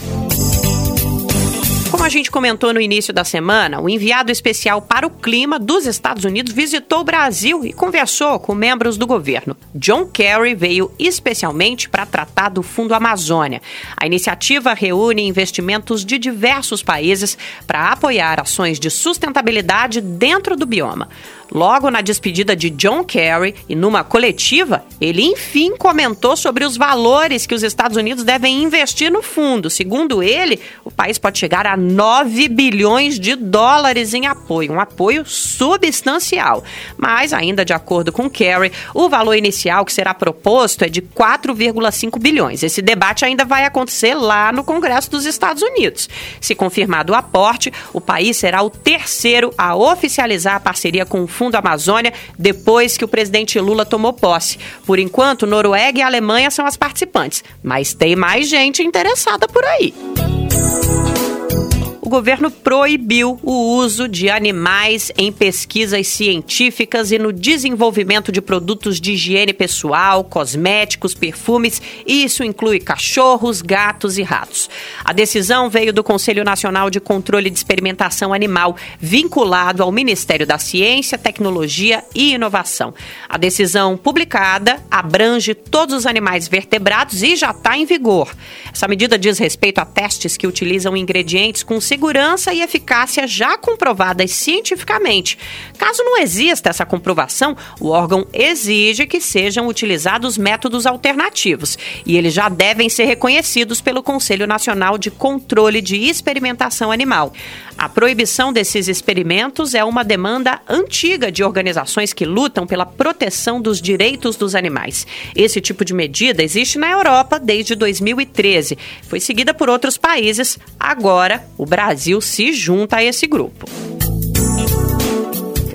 A gente comentou no início da semana, o enviado especial para o clima dos Estados Unidos visitou o Brasil e conversou com membros do governo. John Kerry veio especialmente para tratar do Fundo Amazônia. A iniciativa reúne investimentos de diversos países para apoiar ações de sustentabilidade dentro do bioma. Logo na despedida de John Kerry e numa coletiva, ele enfim comentou sobre os valores que os Estados Unidos devem investir no fundo. Segundo ele, o país pode chegar a 9 bilhões de dólares em apoio, um apoio substancial. Mas, ainda de acordo com Kerry, o valor inicial que será proposto é de 4,5 bilhões. Esse debate ainda vai acontecer lá no Congresso dos Estados Unidos. Se confirmado o aporte, o país será o terceiro a oficializar a parceria com o Fundo Amazônia depois que o presidente Lula tomou posse. Por enquanto, Noruega e Alemanha são as participantes, mas tem mais gente interessada por aí o governo proibiu o uso de animais em pesquisas científicas e no desenvolvimento de produtos de higiene pessoal, cosméticos, perfumes, isso inclui cachorros, gatos e ratos. A decisão veio do Conselho Nacional de Controle de Experimentação Animal, vinculado ao Ministério da Ciência, Tecnologia e Inovação. A decisão publicada abrange todos os animais vertebrados e já está em vigor. Essa medida diz respeito a testes que utilizam ingredientes com segurança e eficácia já comprovadas cientificamente. Caso não exista essa comprovação, o órgão exige que sejam utilizados métodos alternativos e eles já devem ser reconhecidos pelo Conselho Nacional de Controle de Experimentação Animal. A proibição desses experimentos é uma demanda antiga de organizações que lutam pela proteção dos direitos dos animais. Esse tipo de medida existe na Europa desde 2013. Foi seguida por outros países. Agora, o Brasil se junta a esse grupo.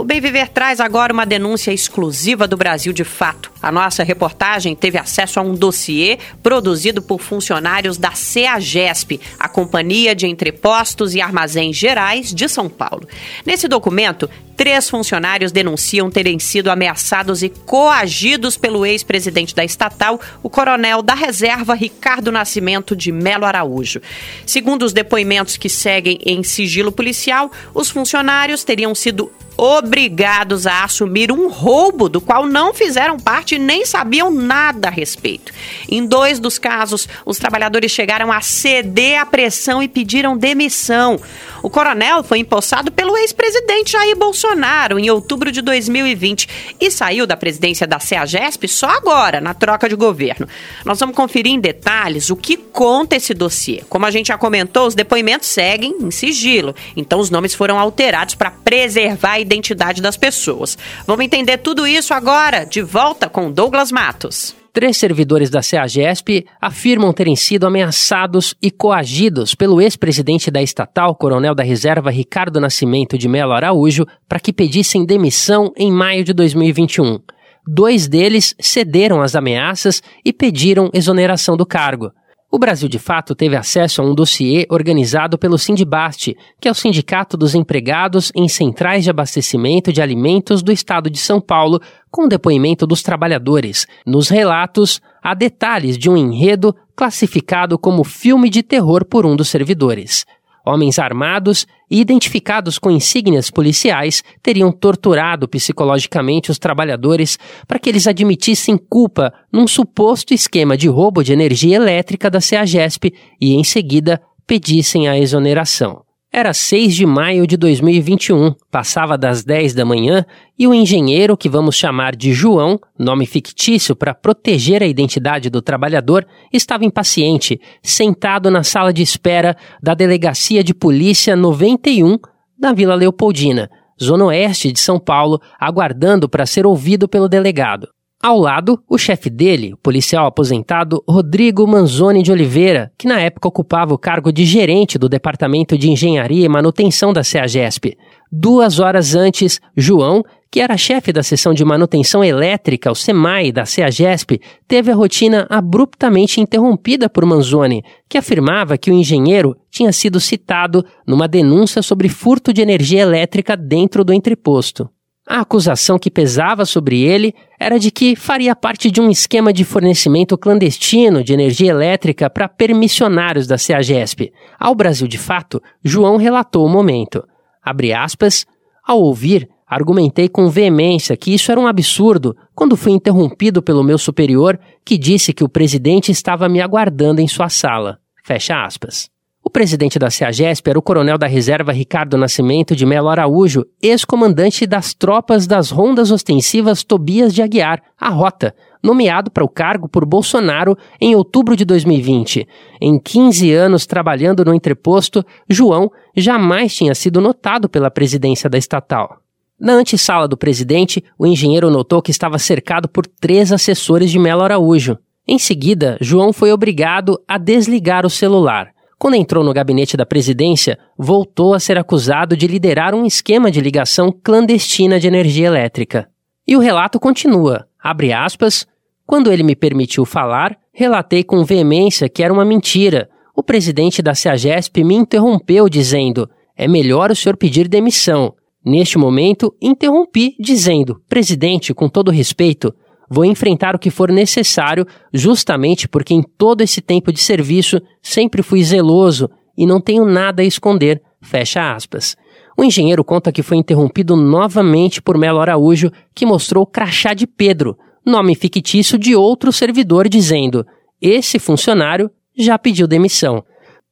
O Bem Viver traz agora uma denúncia exclusiva do Brasil de Fato. A nossa reportagem teve acesso a um dossiê produzido por funcionários da CEAGESP, a Companhia de Entrepostos e Armazéns Gerais de São Paulo. Nesse documento, Três funcionários denunciam terem sido ameaçados e coagidos pelo ex-presidente da estatal, o coronel da reserva Ricardo Nascimento de Melo Araújo. Segundo os depoimentos que seguem em sigilo policial, os funcionários teriam sido obrigados a assumir um roubo do qual não fizeram parte e nem sabiam nada a respeito. Em dois dos casos, os trabalhadores chegaram a ceder à pressão e pediram demissão. O coronel foi empossado pelo ex-presidente Jair Bolsonaro em outubro de 2020 e saiu da presidência da CEAGESP só agora, na troca de governo. Nós vamos conferir em detalhes o que conta esse dossiê. Como a gente já comentou, os depoimentos seguem em sigilo, então os nomes foram alterados para preservar identidade das pessoas. Vamos entender tudo isso agora, de volta com Douglas Matos. Três servidores da CEAGESP afirmam terem sido ameaçados e coagidos pelo ex-presidente da estatal, coronel da reserva Ricardo Nascimento de Melo Araújo, para que pedissem demissão em maio de 2021. Dois deles cederam às ameaças e pediram exoneração do cargo. O Brasil de Fato teve acesso a um dossiê organizado pelo Sindibast, que é o Sindicato dos Empregados em Centrais de Abastecimento de Alimentos do Estado de São Paulo, com depoimento dos trabalhadores. Nos relatos, há detalhes de um enredo classificado como filme de terror por um dos servidores. Homens armados e identificados com insígnias policiais teriam torturado psicologicamente os trabalhadores para que eles admitissem culpa num suposto esquema de roubo de energia elétrica da CEAGESP e, em seguida, pedissem a exoneração. Era 6 de maio de 2021, passava das 10 da manhã e o engenheiro, que vamos chamar de João, nome fictício para proteger a identidade do trabalhador, estava impaciente, sentado na sala de espera da Delegacia de Polícia 91 da Vila Leopoldina, zona oeste de São Paulo, aguardando para ser ouvido pelo delegado. Ao lado, o chefe dele, o policial aposentado Rodrigo Manzoni de Oliveira, que na época ocupava o cargo de gerente do Departamento de Engenharia e Manutenção da CEAGESP. Duas horas antes, João, que era chefe da seção de manutenção elétrica, o SEMAI, da CEAGESP, teve a rotina abruptamente interrompida por Manzoni, que afirmava que o engenheiro tinha sido citado numa denúncia sobre furto de energia elétrica dentro do entreposto. A acusação que pesava sobre ele era de que faria parte de um esquema de fornecimento clandestino de energia elétrica para permissionários da CEAGESP. Ao Brasil de Fato, João relatou o momento. Abre aspas, ao ouvir, argumentei com veemência que isso era um absurdo quando fui interrompido pelo meu superior, que disse que o presidente estava me aguardando em sua sala. Fecha aspas. O presidente da CEAGESP era o coronel da reserva Ricardo Nascimento de Melo Araújo, ex-comandante das tropas das rondas ostensivas Tobias de Aguiar, a Rota, nomeado para o cargo por Bolsonaro em outubro de 2020. Em 15 anos trabalhando no entreposto, João jamais tinha sido notado pela presidência da estatal. Na antessala do presidente, o engenheiro notou que estava cercado por três assessores de Melo Araújo. Em seguida, João foi obrigado a desligar o celular. Quando entrou no gabinete da presidência, voltou a ser acusado de liderar um esquema de ligação clandestina de energia elétrica. E o relato continua. Abre aspas, quando ele me permitiu falar, relatei com veemência que era uma mentira. O presidente da CEAGESP me interrompeu dizendo: é melhor o senhor pedir demissão. Neste momento, interrompi dizendo: presidente, com todo respeito, vou enfrentar o que for necessário, justamente porque em todo esse tempo de serviço sempre fui zeloso e não tenho nada a esconder. Fecha aspas. O engenheiro conta que foi interrompido novamente por Melo Araújo, que mostrou o crachá de Pedro, nome fictício de outro servidor, dizendo: Esse funcionário já pediu demissão.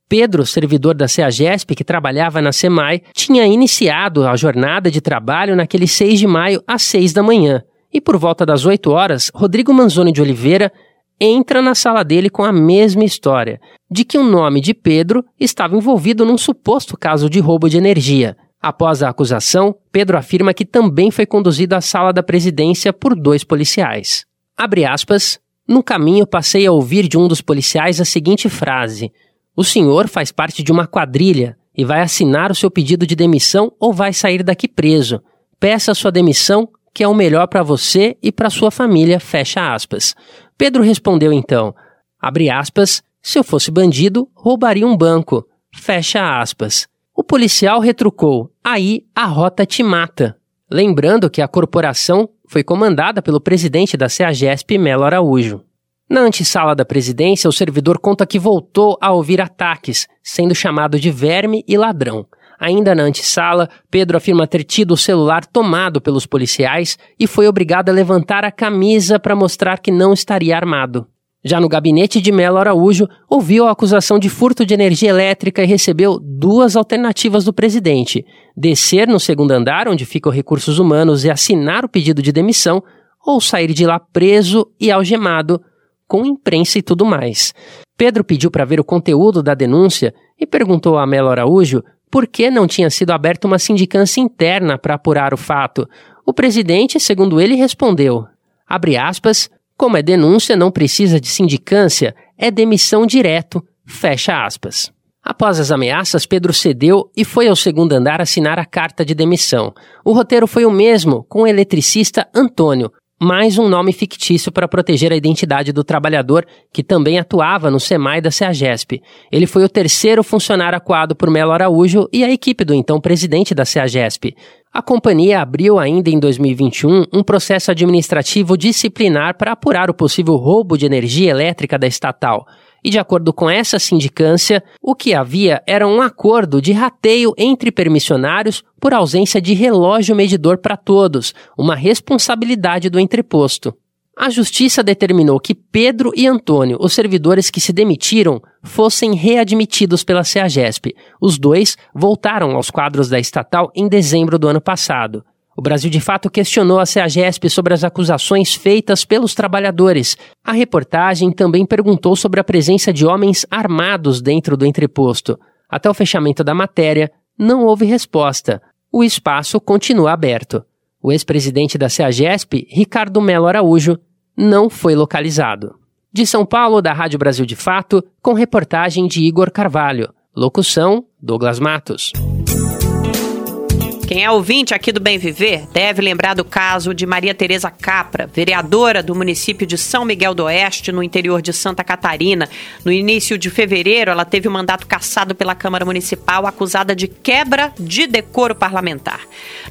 Pedro, servidor da CEAGESP que trabalhava na SEMAI, tinha iniciado a jornada de trabalho naquele 6 de maio às 6 da manhã. E por volta das 8 horas, Rodrigo Manzoni de Oliveira entra na sala dele com a mesma história, de que o nome de Pedro estava envolvido num suposto caso de roubo de energia. Após a acusação, Pedro afirma que também foi conduzido à sala da presidência por dois policiais. Abre aspas. No caminho, passei a ouvir de um dos policiais a seguinte frase: O senhor faz parte de uma quadrilha e vai assinar o seu pedido de demissão ou vai sair daqui preso. Peça sua demissão, que é o melhor para você e para sua família. Fecha aspas. Pedro respondeu então: Abre aspas. Se eu fosse bandido, roubaria um banco. Fecha aspas. O policial retrucou: Aí a rota te mata. Lembrando que a corporação foi comandada pelo presidente da CEAGESP, Melo Araújo. Na antessala da presidência, o servidor conta que voltou a ouvir ataques, sendo chamado de verme e ladrão. Ainda na antessala, Pedro afirma ter tido o celular tomado pelos policiais e foi obrigado a levantar a camisa para mostrar que não estaria armado. Já no gabinete de Melo Araújo, ouviu a acusação de furto de energia elétrica e recebeu duas alternativas do presidente: descer no segundo andar, onde ficam recursos humanos, e assinar o pedido de demissão, ou sair de lá preso e algemado, com imprensa e tudo mais. Pedro pediu para ver o conteúdo da denúncia e perguntou a Melo Araújo por que não tinha sido aberta uma sindicância interna para apurar o fato. O presidente, segundo ele, respondeu: abre aspas, como é denúncia, não precisa de sindicância, é demissão direto. Fecha aspas. Após as ameaças, Pedro cedeu e foi ao segundo andar assinar a carta de demissão. O roteiro foi o mesmo, com o eletricista Antônio, mais um nome fictício para proteger a identidade do trabalhador, que também atuava no SEMAI da CEAGESP. Ele foi o terceiro funcionário acuado por Melo Araújo e a equipe do então presidente da CEAGESP. A companhia abriu ainda em 2021 um processo administrativo disciplinar para apurar o possível roubo de energia elétrica da estatal. E de acordo com essa sindicância, o que havia era um acordo de rateio entre permissionários por ausência de relógio medidor para todos, uma responsabilidade do entreposto. A justiça determinou que Pedro e Antônio, os servidores que se demitiram, fossem readmitidos pela CEAGESP. Os dois voltaram aos quadros da estatal em dezembro do ano passado. O Brasil de fato questionou a CEAGESP sobre as acusações feitas pelos trabalhadores. A reportagem também perguntou sobre a presença de homens armados dentro do entreposto. Até o fechamento da matéria, não houve resposta. O espaço continua aberto. O ex-presidente da CEAGESP, Ricardo Melo Araújo, não foi localizado. De São Paulo, da Rádio Brasil de Fato, com reportagem de Igor Carvalho. Locução: Douglas Matos. Quem é ouvinte aqui do Bem Viver deve lembrar do caso de Maria Tereza Capra, vereadora do município de São Miguel do Oeste, no interior de Santa Catarina. No início de fevereiro, ela teve o mandato cassado pela Câmara Municipal, acusada de quebra de decoro parlamentar.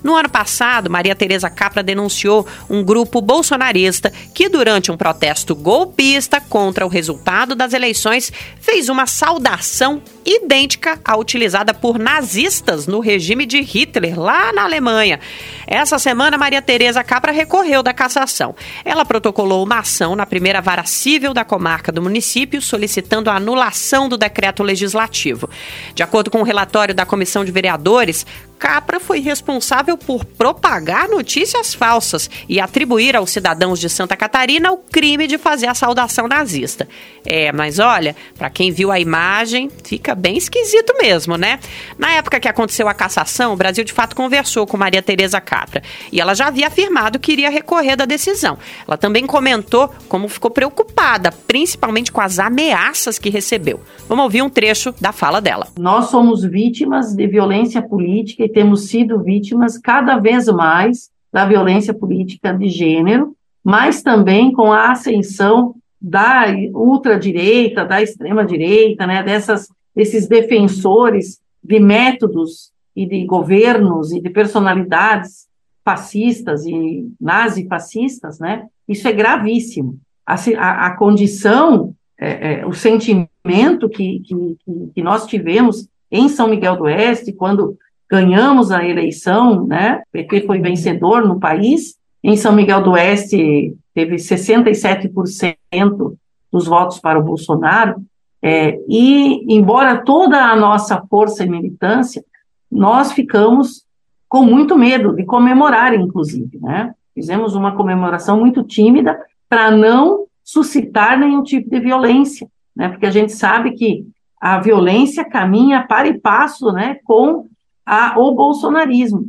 No ano passado, Maria Tereza Capra denunciou um grupo bolsonarista que, durante um protesto golpista contra o resultado das eleições, fez uma saudação idêntica à utilizada por nazistas no regime de Hitler lá na Alemanha. Essa semana, Maria Tereza Capra recorreu da cassação. Ela protocolou uma ação na primeira vara civil da comarca do município, solicitando a anulação do decreto legislativo. De acordo com o relatório da Comissão de Vereadores, Capra foi responsável por propagar notícias falsas e atribuir aos cidadãos de Santa Catarina o crime de fazer a saudação nazista. É, mas olha, para quem viu a imagem, fica bem esquisito mesmo, né? Na época que aconteceu a cassação, o Brasil de fato conversou com Maria Tereza Capra e ela já havia afirmado que iria recorrer da decisão. Ela também comentou como ficou preocupada, principalmente com as ameaças que recebeu. Vamos ouvir um trecho da fala dela. Nós somos vítimas de violência política temos sido vítimas cada vez mais da violência política de gênero, mas também com a ascensão da ultradireita, da extrema-direita, né, dessas, desses defensores de métodos e de governos e de personalidades fascistas e nazi-fascistas, né, isso é gravíssimo. A, a, a condição, é, é, o sentimento que, que, que nós tivemos em São Miguel do Oeste, quando ganhamos a eleição, né? O PT foi vencedor no país. Em São Miguel do Oeste, teve 67% dos votos para o Bolsonaro. É, e, embora toda a nossa força e militância, nós ficamos com muito medo de comemorar, inclusive, né? Fizemos uma comemoração muito tímida para não suscitar nenhum tipo de violência, né? Porque a gente sabe que a violência caminha para e passo, né, com a, o bolsonarismo.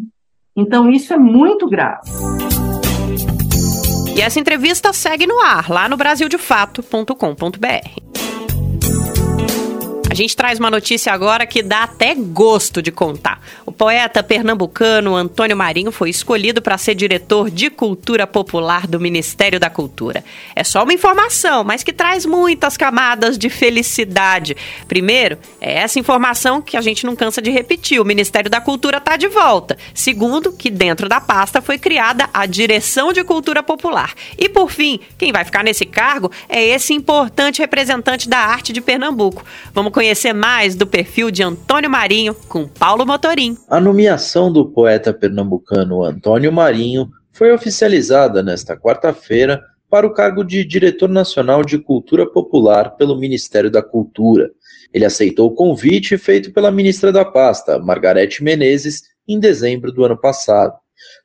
Então, isso é muito grave. E essa entrevista segue no ar, lá no brasildefato.com.br. A gente traz uma notícia agora que dá até gosto de contar. O poeta pernambucano Antônio Marinho foi escolhido para ser diretor de cultura popular do Ministério da Cultura. É só uma informação, mas que traz muitas camadas de felicidade. Primeiro, é essa informação que a gente não cansa de repetir: o Ministério da Cultura está de volta. Segundo, que dentro da pasta foi criada a Direção de Cultura Popular. E por fim, quem vai ficar nesse cargo é esse importante representante da arte de Pernambuco. Vamos conhecer mais do perfil de Antônio Marinho com Paulo Motorim. A nomeação do poeta pernambucano Antônio Marinho foi oficializada nesta quarta-feira para o cargo de Diretor Nacional de Cultura Popular pelo Ministério da Cultura. Ele aceitou o convite feito pela ministra da pasta, Margarete Menezes, em dezembro do ano passado.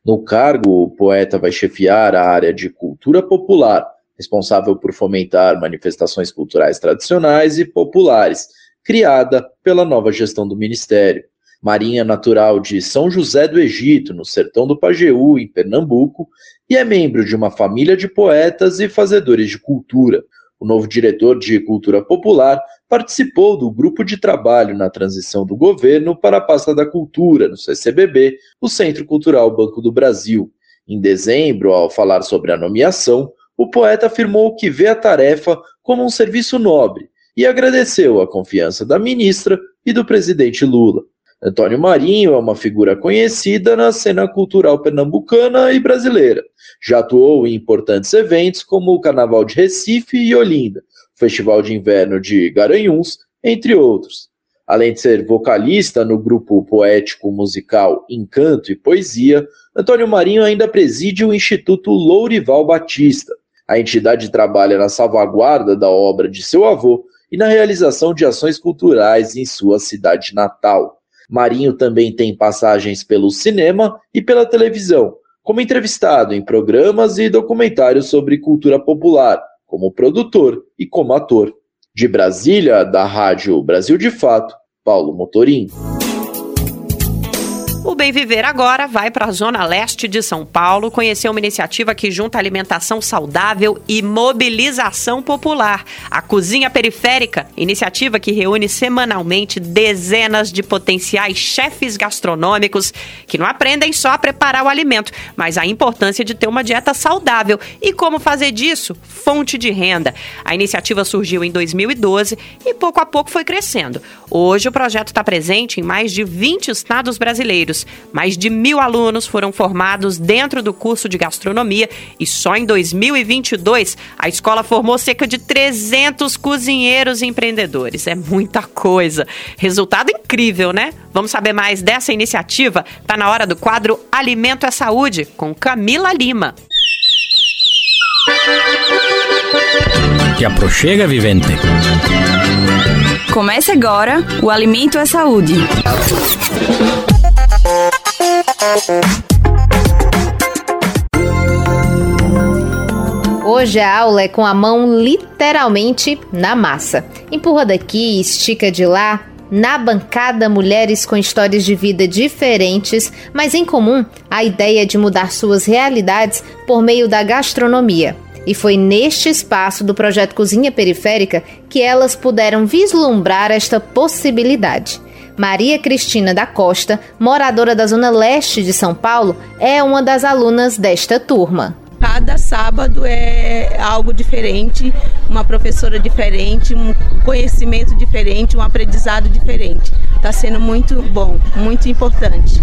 No cargo, o poeta vai chefiar a área de cultura popular, responsável por fomentar manifestações culturais tradicionais e populares, criada pela nova gestão do Ministério. Marinha natural de São José do Egito, no sertão do Pajeú, em Pernambuco, e é membro de uma família de poetas e fazedores de cultura. O novo diretor de Cultura Popular participou do grupo de trabalho na transição do governo para a pasta da cultura, no CCBB, o Centro Cultural Banco do Brasil. Em dezembro, ao falar sobre a nomeação, o poeta afirmou que vê a tarefa como um serviço nobre e agradeceu a confiança da ministra e do presidente Lula. Antônio Marinho é uma figura conhecida na cena cultural pernambucana e brasileira. Já atuou em importantes eventos como o Carnaval de Recife e Olinda, o Festival de Inverno de Garanhuns, entre outros. Além de ser vocalista no grupo poético musical Encanto e Poesia, Antônio Marinho ainda preside o Instituto Lourival Batista. A entidade trabalha na salvaguarda da obra de seu avô e na realização de ações culturais em sua cidade natal. Marinho também tem passagens pelo cinema e pela televisão, como entrevistado em programas e documentários sobre cultura popular, como produtor e como ator. De Brasília, da Rádio Brasil de Fato, Paulo Motorim. O Bem Viver agora vai para a zona leste de São Paulo conhecer uma iniciativa que junta alimentação saudável e mobilização popular. A Cozinha Periférica, iniciativa que reúne semanalmente dezenas de potenciais chefes gastronômicos que não aprendem só a preparar o alimento, mas a importância de ter uma dieta saudável e como fazer disso fonte de renda. A iniciativa surgiu em 2012 e pouco a pouco foi crescendo. Hoje o projeto está presente em mais de 20 estados brasileiros anos. Mais de mil alunos foram formados dentro do curso de gastronomia e só em 2022 a escola formou cerca de 300 cozinheiros e empreendedores. É muita coisa. Resultado incrível, né? Vamos saber mais dessa iniciativa? Tá na hora do quadro Alimento é Saúde com Camila Lima. Te aproxega, vivente. Comece agora o Alimento é Saúde. Hoje a aula é com a mão literalmente na massa. Empurra daqui, estica de lá. Na bancada, mulheres com histórias de vida diferentes, mas em comum a ideia de mudar suas realidades por meio da gastronomia. E foi neste espaço do projeto Cozinha Periférica que elas puderam vislumbrar esta possibilidade. Maria Cristina da Costa, moradora da zona leste de São Paulo, é uma das alunas desta turma. Cada sábado é algo diferente, uma professora diferente, um conhecimento diferente, um aprendizado diferente. Está sendo muito bom, muito importante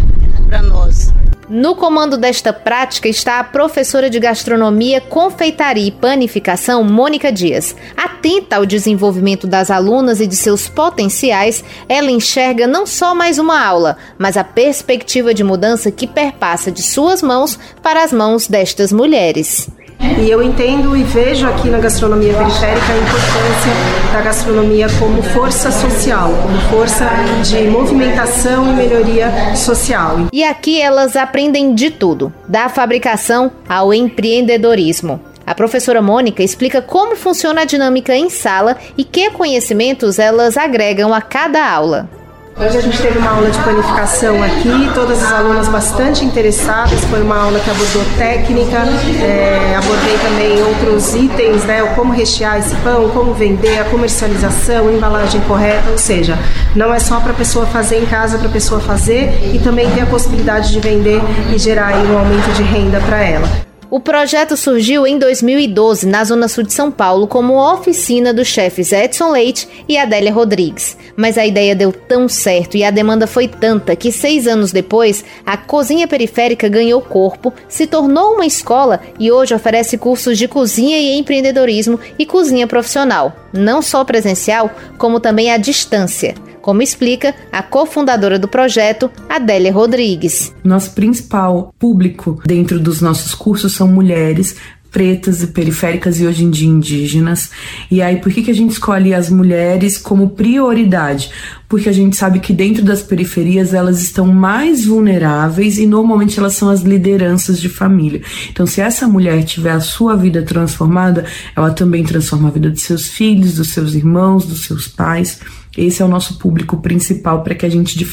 para nós. No comando desta prática está a professora de gastronomia, confeitaria e panificação, Mônica Dias. Atenta ao desenvolvimento das alunas e de seus potenciais, ela enxerga não só mais uma aula, mas a perspectiva de mudança que perpassa de suas mãos para as mãos destas mulheres. E eu entendo e vejo aqui na gastronomia periférica a importância da gastronomia como força social, como força de movimentação e melhoria social. E aqui elas aprendem de tudo, da fabricação ao empreendedorismo. A professora Mônica explica como funciona a dinâmica em sala e que conhecimentos elas agregam a cada aula. Hoje a gente teve uma aula de planificação aqui, todas as alunas bastante interessadas. Foi uma aula que abordou técnica, é, abordei também outros itens, né? Como rechear esse pão, como vender, a comercialização, embalagem correta. Ou seja, não é só para a pessoa fazer em casa, para a pessoa fazer e também ter a possibilidade de vender e gerar um aumento de renda para ela. O projeto surgiu em 2012 na Zona Sul de São Paulo como oficina dos chefes Edson Leite e Adélia Rodrigues. Mas a ideia deu tão certo e a demanda foi tanta que seis anos depois, a cozinha periférica ganhou corpo, se tornou uma escola e hoje oferece cursos de cozinha e empreendedorismo e cozinha profissional, não só presencial, como também à distância como explica a cofundadora do projeto, Adélia Rodrigues. Nosso principal público dentro dos nossos cursos são mulheres, pretas e periféricas e hoje em dia indígenas. E aí, por que, que a gente escolhe as mulheres como prioridade? Porque a gente sabe que dentro das periferias elas estão mais vulneráveis e normalmente elas são as lideranças de família. Então, se essa mulher tiver a sua vida transformada, ela também transforma a vida de seus filhos, dos seus irmãos, dos seus pais. Esse é o nosso público principal para que a gente de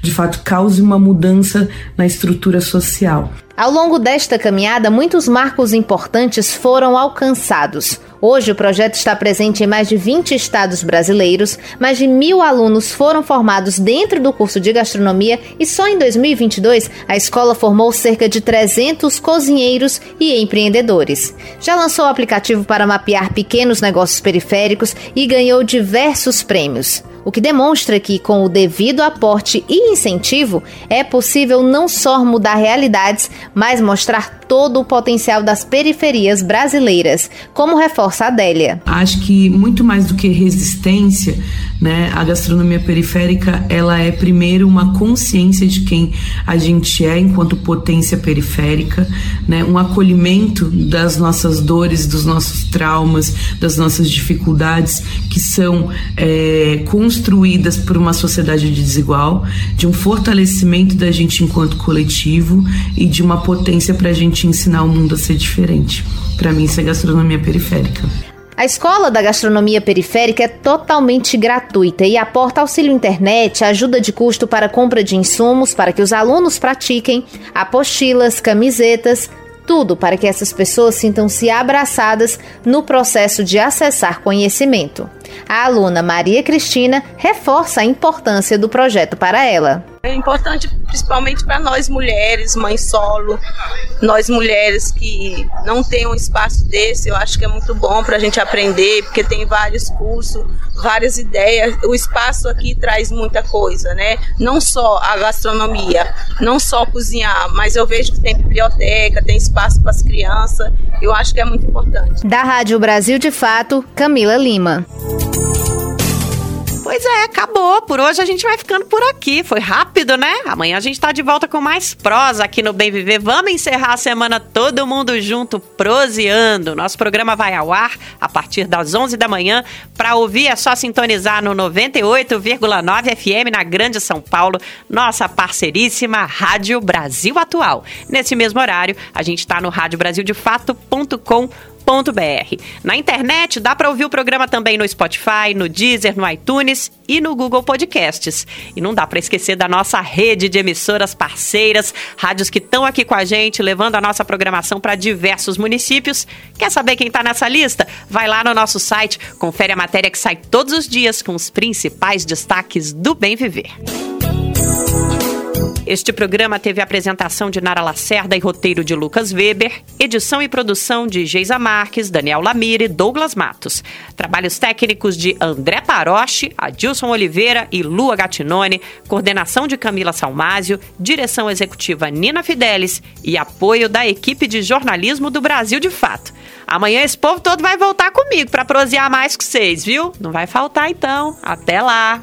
de fato cause uma mudança na estrutura social. Ao longo desta caminhada, muitos marcos importantes foram alcançados. Hoje, o projeto está presente em mais de 20 estados brasileiros, mais de mil alunos foram formados dentro do curso de gastronomia e só em 2022 a escola formou cerca de 300 cozinheiros e empreendedores. Já lançou o aplicativo para mapear pequenos negócios periféricos e ganhou diversos prêmios o que demonstra que, com o devido aporte e incentivo, é possível não só mudar realidades, mas mostrar todo o potencial das periferias brasileiras, como reforça a Adélia. Acho que muito mais do que resistência, né, a gastronomia periférica ela é primeiro uma consciência de quem a gente é enquanto potência periférica, né, um acolhimento das nossas dores, dos nossos traumas, das nossas dificuldades que são é, construídas por uma sociedade desigual, de um fortalecimento da gente enquanto coletivo e de uma potência para a gente ensinar o mundo a ser diferente. Para mim, isso é gastronomia periférica. A escola da gastronomia periférica é totalmente gratuita e aporta auxílio internet, ajuda de custo para compra de insumos para que os alunos pratiquem, apostilas, camisetas, tudo para que essas pessoas sintam-se abraçadas no processo de acessar conhecimento. A aluna Maria Cristina reforça a importância do projeto para ela. É importante principalmente para nós mulheres, mães solo, nós mulheres que não tem um espaço desse, eu acho que é muito bom para a gente aprender, porque tem vários cursos, várias ideias. O espaço aqui traz muita coisa, né? Não só a gastronomia, não só cozinhar, mas eu vejo que tem biblioteca, tem espaço para as crianças. Eu acho que é muito importante. Da Rádio Brasil de Fato, Camila Lima. Pois é, acabou. Por hoje a gente vai ficando por aqui. Foi rápido, né? Amanhã a gente tá de volta com mais prosa aqui no Bem Viver. Vamos encerrar a semana todo mundo junto, proseando. Nosso programa vai ao ar a partir das 11 da manhã. Para ouvir é só sintonizar no 98,9 FM na Grande São Paulo, nossa parceiríssima Rádio Brasil Atual. Nesse mesmo horário, a gente está no radiobrasildefato.com.br na internet dá para ouvir o programa também no Spotify, no Deezer, no iTunes e no Google Podcasts. E não dá para esquecer da nossa rede de emissoras parceiras, rádios que estão aqui com a gente, levando a nossa programação para diversos municípios. Quer saber quem está nessa lista? Vai lá no nosso site, confere a matéria que sai todos os dias com os principais destaques do Bem Viver. Este programa teve apresentação de Nara Lacerda e roteiro de Lucas Weber, edição e produção de Geisa Marques, Daniel Lamire e Douglas Matos. Trabalhos técnicos de André Paroche, Adilson Oliveira e Lua Gatinone, coordenação de Camila Salmásio, direção executiva Nina Fidelis e apoio da equipe de jornalismo do Brasil de Fato. Amanhã esse povo todo vai voltar comigo para prosear mais com vocês, viu? Não vai faltar então. Até lá!